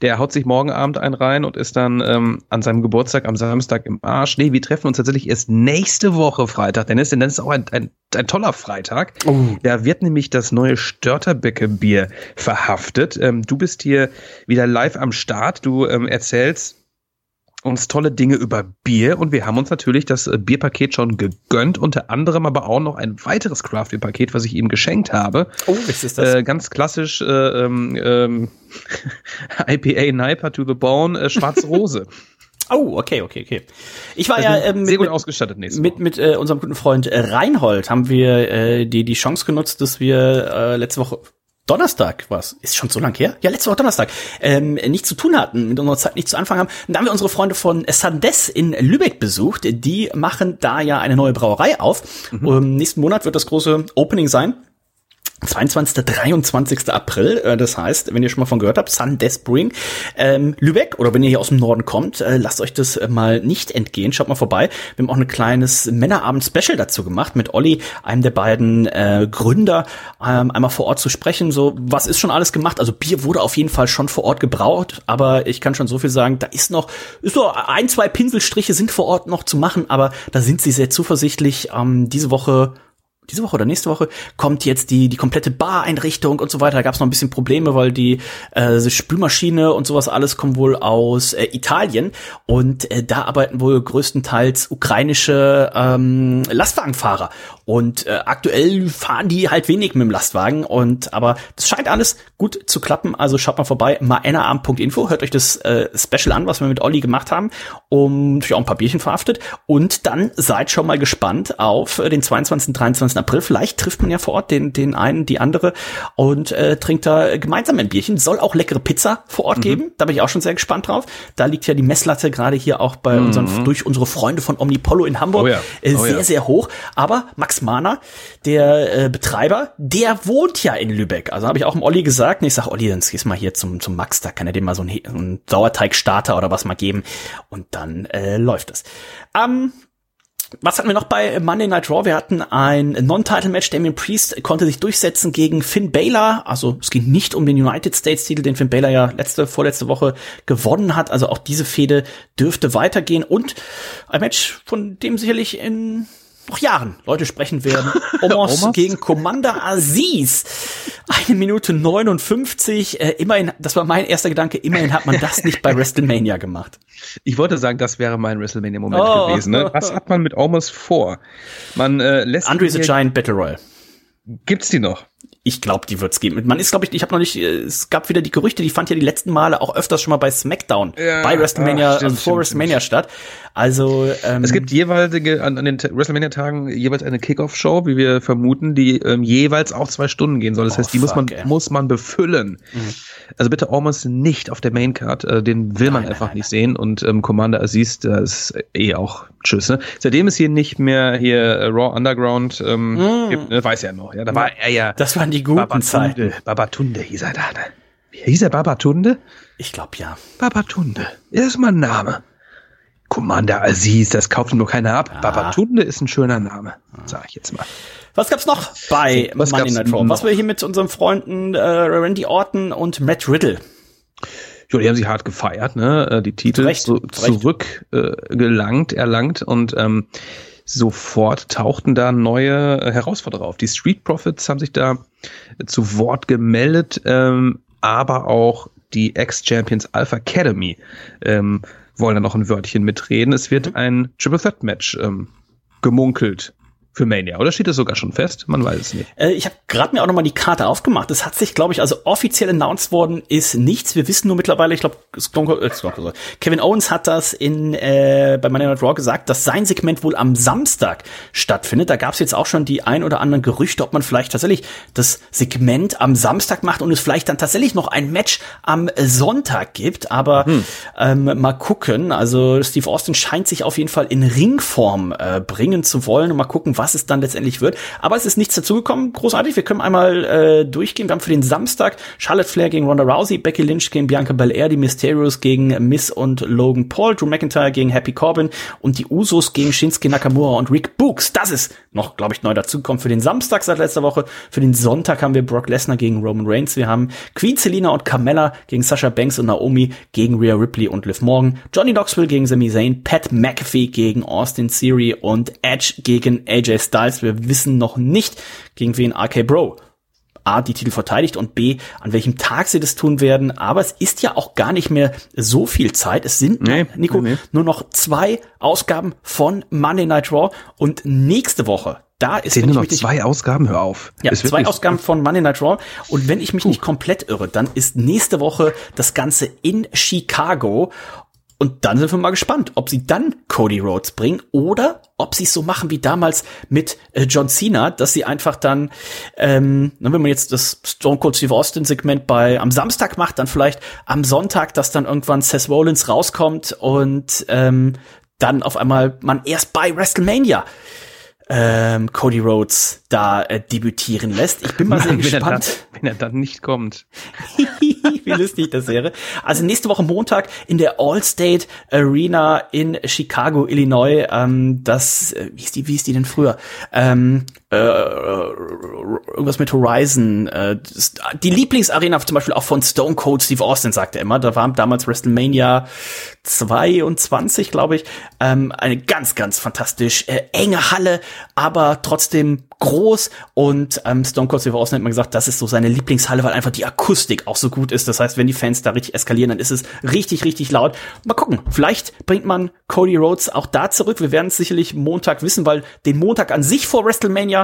S4: der haut sich morgen Abend einen rein und ist dann ähm, an seinem Geburtstag am Samstag im Arsch. Nee, wir treffen uns tatsächlich erst nächste Woche Freitag, Dennis, denn das ist auch ein, ein, ein toller Freitag.
S3: Oh.
S4: Da wird nämlich das neue Störterbecke Bier verhaftet. Ähm, du bist hier wieder live am Start. Du ähm, erzählst uns tolle Dinge über Bier und wir haben uns natürlich das äh, Bierpaket schon gegönnt, unter anderem aber auch noch ein weiteres Craft Beer Paket, was ich ihm geschenkt habe.
S3: Oh, was ist das?
S4: Äh, ganz klassisch äh, ähm, ähm, IPA Niper to the Bone, äh, schwarze Rose.
S3: oh, okay, okay, okay. Ich war
S4: Also
S3: ja
S4: sehr
S3: mit,
S4: gut
S3: mit,
S4: ausgestattet nächstes
S3: mit, mit äh, unserem guten Freund äh, Reinhold haben wir äh, die, die Chance genutzt, dass wir äh, letzte Woche Donnerstag, was? Ist schon so lang her? Ja, letzte Woche Donnerstag. Ähm, nichts zu tun hatten, mit unserer Zeit nicht zu anfangen haben. Und da haben wir unsere Freunde von Sandes in Lübeck besucht. Die machen da ja eine neue Brauerei auf. Ähm, nächsten Monat wird das große Opening sein. 22. 23. April, äh, das heißt, wenn ihr schon mal von gehört habt, Sun Death Brewing, ähm, Lübeck, oder wenn ihr hier aus dem Norden kommt, äh, lasst euch das äh, mal nicht entgehen, schaut mal vorbei. Wir haben auch ein kleines Männerabend-Special dazu gemacht, mit Olli, einem der beiden äh, Gründer, ähm, einmal vor Ort zu sprechen, so, was ist schon alles gemacht? Also Bier wurde auf jeden Fall schon vor Ort gebraut, aber ich kann schon so viel sagen, da ist noch, ist so ein, zwei Pinselstriche sind vor Ort noch zu machen, aber da sind sie sehr zuversichtlich. Ähm, diese Woche diese Woche oder nächste Woche kommt jetzt die die komplette Bar-Einrichtung und so weiter. Da gab es noch ein bisschen Probleme, weil die äh, die Spülmaschine und sowas alles kommen wohl aus äh, Italien und äh, da arbeiten wohl größtenteils ukrainische ähm, Lastwagenfahrer und äh, aktuell fahren die halt wenig mit dem Lastwagen und aber das scheint alles gut zu klappen. Also schaut mal vorbei, maenaabend.info, hört euch das äh, Special an, was wir mit Olli gemacht haben, um natürlich auch ein paar Bierchen verhaftet und dann seid schon mal gespannt auf äh, den 22. 23. April. Vielleicht trifft man ja vor Ort den, den einen, die andere und äh, trinkt da gemeinsam ein Bierchen. Soll auch leckere Pizza vor
S4: Mhm.
S3: Ort geben. Da bin ich auch schon sehr gespannt drauf. Da liegt ja die Messlatte gerade hier auch bei unseren, durch unsere Freunde von Omnipollo in Hamburg
S4: Mhm. Oh ja.
S3: äh,
S4: Oh
S3: sehr,
S4: ja.
S3: sehr hoch. Aber Max Mahner, der äh, Betreiber, der wohnt ja in Lübeck. Also habe ich auch dem Olli gesagt. Und ich sag, Olli, dann gehst mal hier zum, zum Max, da kann er dem mal so einen, einen Sauerteigstarter oder was mal geben. Und dann äh, läuft es. Ähm, was hatten wir noch bei Monday Night Raw? Wir hatten ein Non-Title-Match. Damien Priest konnte sich durchsetzen gegen Finn Balor. Also es ging nicht um den United States-Titel, den Finn Balor ja letzte, vorletzte Woche gewonnen hat. Also auch diese Fehde dürfte weitergehen. Und ein Match, von dem sicherlich in noch Jahren Leute sprechen werden. Omos,
S4: Omos?
S3: gegen Commander Aziz. Eine Minute 59. Äh, immerhin, das war mein erster Gedanke, immerhin hat man das nicht bei WrestleMania gemacht.
S4: Ich wollte sagen, das wäre mein WrestleMania-Moment
S3: Oh.
S4: gewesen. Ne? Was hat man mit Omos vor? Man äh, lässt
S3: Andre the Giant Battle Royale.
S4: Gibt's die noch?
S3: Ich glaube, die wird's geben. Man ist, glaube ich, ich habe noch nicht. äh, Es gab wieder die Gerüchte, die fand ja die letzten Male auch öfters schon mal bei SmackDown,
S4: Ja,
S3: bei WrestleMania,
S4: ach, stimmt,
S3: äh, vor
S4: stimmt,
S3: WrestleMania statt. Also ähm,
S4: Es gibt jeweilige, an, an den Ta- WrestleMania-Tagen jeweils eine Kickoff-Show, wie wir vermuten, die ähm, jeweils auch zwei Stunden gehen soll. Das
S3: Oh,
S4: heißt, die muss man,
S3: fuck, ey.
S4: muss man befüllen. Also bitte Omos nicht auf der Maincard, äh, den will man
S3: Nein,
S4: einfach
S3: nein,
S4: nicht sehen. Und ähm, Commander Aziz, das ist eh auch Tschüss. Ne? Seitdem es hier nicht mehr hier äh, Raw Underground ähm, gibt, ne, weiß er noch. Ja, da war er ja
S3: das waren die guten Zeiten.
S4: Babatunde. Babatunde hieß er da. Ne? Hieß er Babatunde?
S3: Ich glaube ja.
S4: Babatunde. Das ist mein Name. Commander Aziz, das kauft ihm nur keiner ab.
S3: Ah.
S4: Babatunde ist ein schöner Name, sag ich jetzt mal.
S3: Was gab's noch bei
S4: Was gab's
S3: Night Raw? Was wir hier mit unseren Freunden äh, Randy Orton und Matt Riddle.
S4: Jo, die haben sich hart gefeiert, ne? Äh, Die Titel
S3: Zu Recht,
S4: so,
S3: zu Recht.
S4: zurück äh, erlangt und ähm, sofort tauchten da neue äh, Herausforderer auf. Die Street Profits haben sich da zu Wort gemeldet, ähm, aber auch die Ex-Champions Alpha Academy ähm, wollen da noch ein Wörtchen mitreden. Es wird
S3: Mhm.
S4: ein Triple Threat Match ähm, gemunkelt für Mania, oder steht das sogar schon fest? Man weiß es nicht.
S3: Äh, ich habe gerade mir auch nochmal die Karte aufgemacht. Es hat sich, glaube ich, also offiziell announced worden ist nichts. Wir wissen nur mittlerweile, ich glaube, äh, Kevin Owens hat das in äh, bei Monday Night Raw gesagt, dass sein Segment wohl am Samstag stattfindet. Da gab es jetzt auch schon die ein oder anderen Gerüchte, ob man vielleicht tatsächlich das Segment am Samstag macht und es vielleicht dann tatsächlich noch ein Match am Sonntag gibt. Aber hm. ähm, mal gucken. Also Steve Austin scheint sich auf jeden Fall in Ringform äh, bringen zu wollen und mal gucken, was es dann letztendlich wird. Aber es ist nichts dazugekommen. Großartig. Wir können einmal äh, durchgehen. Wir haben für den Samstag Charlotte Flair gegen Ronda Rousey, Becky Lynch gegen Bianca Belair, die Mysterios gegen Miss und Logan Paul, Drew McIntyre gegen Happy Corbin und die Usos gegen Shinsuke Nakamura und Rick Books. Das ist noch, glaube ich, neu dazugekommen für den Samstag seit letzter Woche. Für den Sonntag haben wir Brock Lesnar gegen Roman Reigns. Wir haben Queen Selina und Carmella gegen Sasha Banks und Naomi gegen Rhea Ripley und Liv Morgan. Johnny Knoxville gegen Sami Zayn, Pat McAfee gegen Austin Theory und Edge gegen AJ Styles. Wir wissen noch nicht, gegen wen RK Bro A, die Titel verteidigt und B, an welchem Tag sie das tun werden. Aber es ist ja auch gar nicht mehr so viel Zeit. Es sind, nee, Nico, nee. nur noch zwei Ausgaben von Monday Night Raw und nächste Woche da ist
S4: sind nur noch zwei nicht, Ausgaben, hör auf.
S3: Ja, zwei Ausgaben von Monday Night Raw. Und wenn ich mich Puh. nicht komplett irre, dann ist nächste Woche das Ganze in Chicago. Und dann sind wir mal gespannt, ob sie dann Cody Rhodes bringen oder ob sie es so machen wie damals mit äh, John Cena, dass sie einfach dann, ähm, wenn man jetzt das Stone Cold Steve Austin Segment bei am Samstag macht, dann vielleicht am Sonntag, dass dann irgendwann Seth Rollins rauskommt und ähm, dann auf einmal man erst bei WrestleMania ähm, Cody Rhodes da äh, debütieren lässt. Ich bin mal sehr wenn gespannt.
S4: Er dann, wenn er dann nicht kommt.
S3: Wie lustig das wäre. Also nächste Woche Montag in der Allstate Arena in Chicago, Illinois. Ähm, das, äh, wie ist die, wie ist die denn früher? Ähm, äh, irgendwas mit Horizon. Äh, die Lieblingsarena zum Beispiel auch von Stone Cold Steve Austin, sagte er immer. Da war damals WrestleMania 22, glaube ich. Ähm, eine ganz, ganz fantastisch äh, enge Halle, aber trotzdem groß und ähm, Stone Cold Steve Austin hat mal gesagt, das ist so seine Lieblingshalle, weil einfach die Akustik auch so gut ist. Das heißt, wenn die Fans da richtig eskalieren, dann ist es richtig, richtig laut. Mal gucken, vielleicht bringt man Cody Rhodes auch da zurück. Wir werden es sicherlich Montag wissen, weil den Montag an sich vor WrestleMania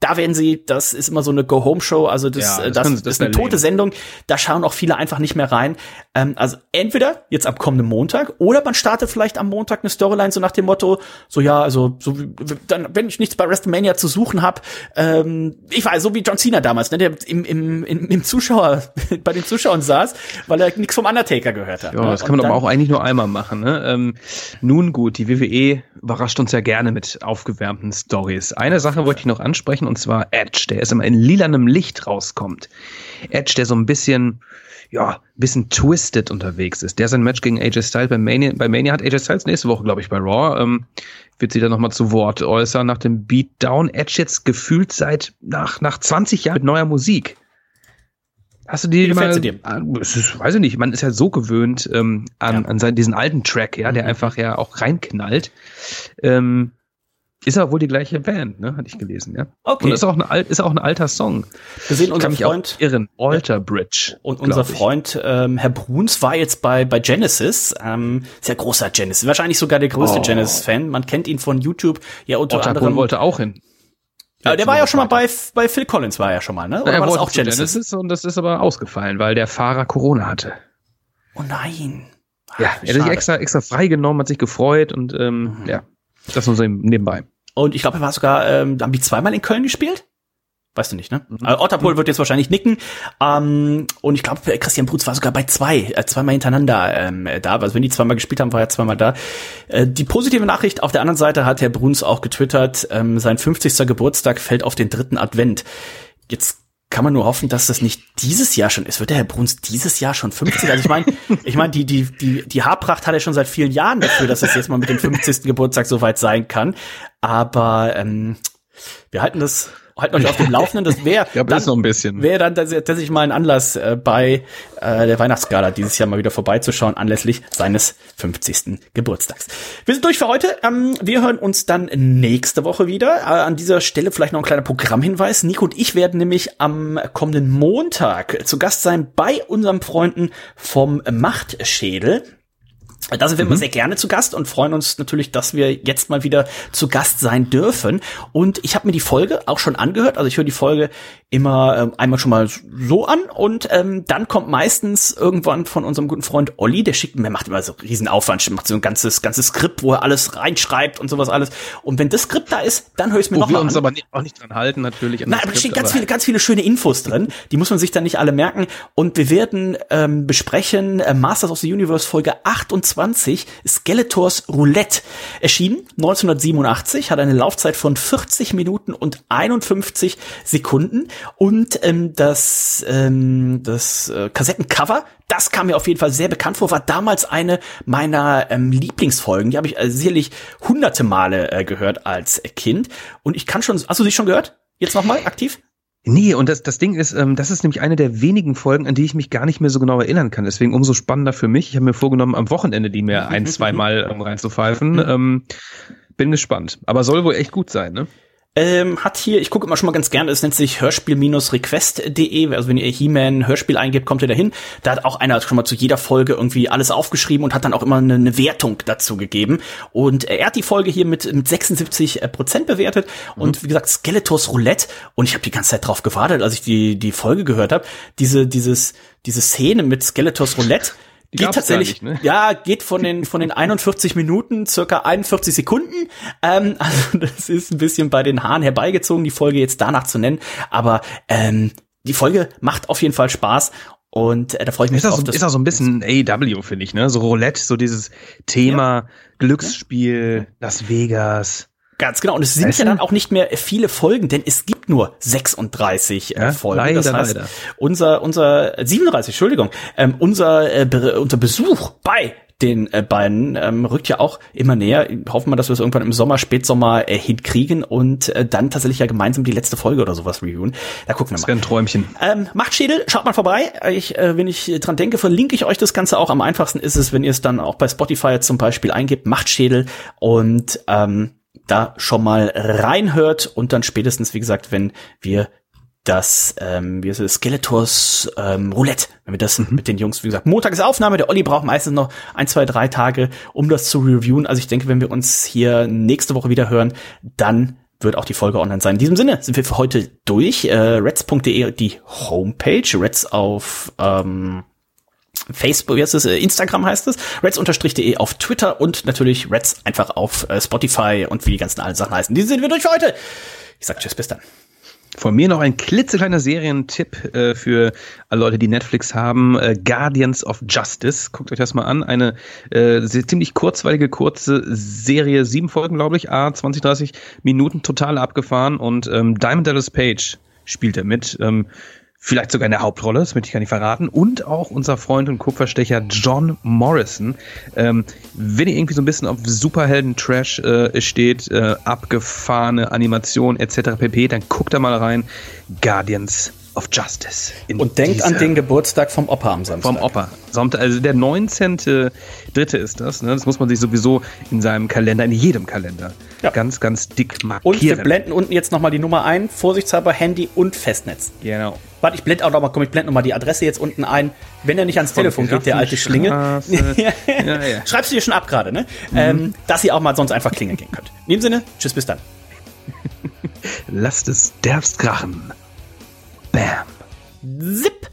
S3: da werden sie, das ist immer so eine Go-Home-Show, also das, ja, das, das, das ist eine tote Sendung, da schauen auch viele einfach nicht mehr rein. Ähm, also entweder jetzt am kommenden Montag oder man startet vielleicht am Montag eine Storyline so nach dem Motto, so ja, also so dann, wenn ich nichts bei WrestleMania zu suchen habe, ähm, ich weiß, so wie John Cena damals, ne, der im, im, im, im Zuschauer, bei den Zuschauern saß, weil er nichts vom Undertaker gehört hat.
S4: Ja,
S3: ne?
S4: das kann man aber auch eigentlich nur einmal machen. Ne? Ähm, nun gut, die WWE überrascht uns ja gerne mit aufgewärmten Stories. Eine Sache wollte ich noch ansprechen und zwar Edge, der ist immer in lilanem Licht rauskommt. Edge, der so ein bisschen, ja, ein bisschen twisted unterwegs ist. Der sein Match gegen AJ Styles bei Mania, bei Mania hat AJ Styles nächste Woche, glaube ich, bei Raw, ähm, wird sich da nochmal zu Wort äußern nach dem Beatdown. Edge jetzt gefühlt seit nach, nach 20 Jahren mit neuer Musik. Hast du die Wie mal, dir? Ah, ist, weiß ich nicht, man ist ja so gewöhnt ähm, an, ja. an seinen, diesen alten Track, ja, der mhm. einfach ja auch reinknallt. Ähm, ist aber wohl die gleiche Band, ne? Hatte ich gelesen, ja. Okay. Und ist auch ein, ist auch ein alter Song.
S3: Wir sehen unseren Freund
S4: irren, Alter Bridge.
S3: Und unser Freund ähm, Herr Bruns war jetzt bei bei Genesis. Ähm, sehr großer Genesis, wahrscheinlich sogar der größte oh. Genesis-Fan. Man kennt ihn von YouTube.
S4: Ja unter Otterborn anderem. wollte auch hin.
S3: Ja, der war ja schon mal bei, bei Phil Collins, war er ja schon mal, ne?
S4: Oder ja, war das auch Genesis? Genesis? Und das ist aber ausgefallen, weil der Fahrer Corona hatte.
S3: Oh nein.
S4: Ach, ja, er hat sich extra, extra freigenommen, hat sich gefreut und ähm, mhm. ja, das nur so nebenbei.
S3: Und ich glaube, er war sogar, ähm, haben die zweimal in Köln gespielt? Weißt du nicht, ne? Mhm. Also Otterpol wird jetzt wahrscheinlich nicken. Ähm, und ich glaube, Christian Brutz war sogar bei zwei, äh, zweimal hintereinander ähm, da. Also wenn die zweimal gespielt haben, war er zweimal da. Äh, die positive Nachricht auf der anderen Seite hat Herr Bruns auch getwittert, ähm, sein 50. Geburtstag fällt auf den dritten Advent. Jetzt kann man nur hoffen, dass das nicht dieses Jahr schon ist. Wird der Herr Bruns dieses Jahr schon 50? Also ich meine, ich meine, die, die, die, die Haarpracht hat er schon seit vielen Jahren dafür, dass es jetzt mal mit dem 50. Geburtstag soweit sein kann. Aber ähm, wir halten das halten euch auf dem Laufenden. Das wäre
S4: ja, dann, noch ein bisschen.
S3: Wäre dann tatsächlich mal ein Anlass äh, bei äh, der Weihnachtsgala dieses Jahr mal wieder vorbeizuschauen anlässlich seines 50. Geburtstags. Wir sind durch für heute. Ähm, wir hören uns dann nächste Woche wieder. Äh, an dieser Stelle vielleicht noch ein kleiner Programmhinweis. Nico und ich werden nämlich am kommenden Montag zu Gast sein bei unseren Freunden vom Machtschädel. Da sind wir mhm. immer sehr gerne zu Gast und freuen uns natürlich, dass wir jetzt mal wieder zu Gast sein dürfen. Und ich habe mir die Folge auch schon angehört. Also ich höre die Folge immer ähm, einmal schon mal so an und ähm, dann kommt meistens irgendwann von unserem guten Freund Olli, der schickt mir, macht immer so riesen Aufwand, macht so ein ganzes ganzes Skript, wo er alles reinschreibt und sowas alles. Und wenn das Skript da ist, dann höre ich es mir nochmal
S4: an. Wir uns aber nicht, auch nicht dran halten natürlich.
S3: Nein, aber da stehen ganz viele ganz viele schöne Infos drin. Die muss man sich dann nicht alle merken. Und wir werden ähm, besprechen äh, Masters of the Universe Folge 28 Skeletors Roulette erschienen 1987 hat eine Laufzeit von 40 Minuten und 51 Sekunden und ähm, das, ähm, das äh, Kassettencover, das kam mir auf jeden Fall sehr bekannt vor, war damals eine meiner ähm, Lieblingsfolgen. Die habe ich äh, sicherlich hunderte Male äh, gehört als Kind. Und ich kann schon, hast du sie schon gehört? Jetzt nochmal aktiv?
S4: Nee, und das, das Ding ist, ähm, das ist nämlich eine der wenigen Folgen, an die ich mich gar nicht mehr so genau erinnern kann. Deswegen umso spannender für mich. Ich habe mir vorgenommen, am Wochenende die mir ein, zwei Mal ähm, reinzupfeifen. Mhm. Ähm, bin gespannt. Aber soll wohl echt gut sein, ne?
S3: Ähm, hat hier, ich gucke immer schon mal ganz gerne, es nennt sich hörspiel-request.de, also wenn ihr He-Man Hörspiel eingebt, kommt ihr dahin. Da hat auch einer schon mal zu jeder Folge irgendwie alles aufgeschrieben und hat dann auch immer eine, eine Wertung dazu gegeben. Und er hat die Folge hier mit, mit 76 äh, Prozent bewertet mhm. und wie gesagt, Skeletors Roulette und ich habe die ganze Zeit drauf gewartet, als ich die, die Folge gehört habe. Diese, dieses, diese Szene mit Skeletors Roulette, die geht tatsächlich, nicht, ne? ja, geht von den, von den 41 Minuten circa 41 Sekunden. Ähm, also das ist ein bisschen bei den Haaren herbeigezogen, die Folge jetzt danach zu nennen. Aber ähm, die Folge macht auf jeden Fall Spaß und äh, da freue ich mich
S4: ist drauf. So, ist auch so ein bisschen AW, finde ich, ne? So Roulette, so dieses Thema ja. Glücksspiel, ja. Las Vegas.
S3: Ganz genau. Und es sind weißt ja dann auch nicht mehr viele Folgen, denn es gibt nur 36 äh, ja, Folgen. Leider, das heißt, leider. unser, unser, 37, Entschuldigung, ähm, unser, äh, unser Besuch bei den äh, beiden ähm, rückt ja auch immer näher. Hoffen wir, dass wir es irgendwann im Sommer, Spätsommer äh, hinkriegen und äh, dann tatsächlich ja gemeinsam die letzte Folge oder sowas reviewen. Da gucken wir mal. Das
S4: wäre ein Träumchen.
S3: Ähm, Machtschädel, schaut mal vorbei. Ich, äh, wenn ich dran denke, verlinke ich euch das Ganze auch. Am einfachsten ist es, wenn ihr es dann auch bei Spotify zum Beispiel eingebt, Machtschädel und ähm, da schon mal reinhört und dann spätestens, wie gesagt, wenn wir das, ähm, wie ist es, Skeletors ähm, Roulette, wenn wir das mhm. mit den Jungs, wie gesagt, Montag ist Aufnahme, der Olli braucht meistens noch ein, zwei, drei Tage, um das zu reviewen. Also ich denke, wenn wir uns hier nächste Woche wieder hören, dann wird auch die Folge online sein. In diesem Sinne sind wir für heute durch. Äh, Reds.de die Homepage, Reds auf ähm, Facebook, wie heißt es, äh, Instagram heißt es, reds-de auf Twitter und natürlich Reds einfach auf äh, Spotify und wie die ganzen allen Sachen heißen. Die sind wir durch für heute. Ich sag Tschüss, bis dann.
S4: Von mir noch ein klitzekleiner Serientipp äh, für alle Leute, die Netflix haben. Äh, Guardians of Justice. Guckt euch das mal an. Eine äh, ziemlich kurzweilige, kurze Serie. Sieben Folgen, glaube ich. A, 20, 30 Minuten total abgefahren. Und ähm, Diamond Dallas Page spielt er mit. Ähm, vielleicht sogar in der Hauptrolle, das möchte ich gar nicht verraten, und auch unser Freund und Kupferstecher John Morrison. Ähm, wenn ihr irgendwie so ein bisschen auf Superhelden-Trash äh, steht, äh, abgefahrene Animation etc. pp., dann guckt da mal rein. Guardians of Justice.
S3: Und denkt an den Geburtstag vom Opa am Samstag.
S4: Vom Opa. Also der 19. Dritte ist das. Ne? Das muss man sich sowieso in seinem Kalender, in jedem Kalender, ja. ganz, ganz dick markieren.
S3: Und wir blenden unten jetzt nochmal die Nummer ein. Vorsichtshalber Handy und Festnetz.
S4: Genau.
S3: Warte, ich blende auch noch mal, komm, ich blende noch mal die Adresse jetzt unten ein. Wenn er nicht ans Von Telefon geht, der alte Schlinge. ja, ja. Schreibst du dir schon ab gerade, ne? Mhm. Ähm, dass ihr auch mal sonst einfach klingeln gehen könnt. In dem Sinne, tschüss, bis dann.
S4: Lasst es derbst krachen. Bam.
S3: Zip.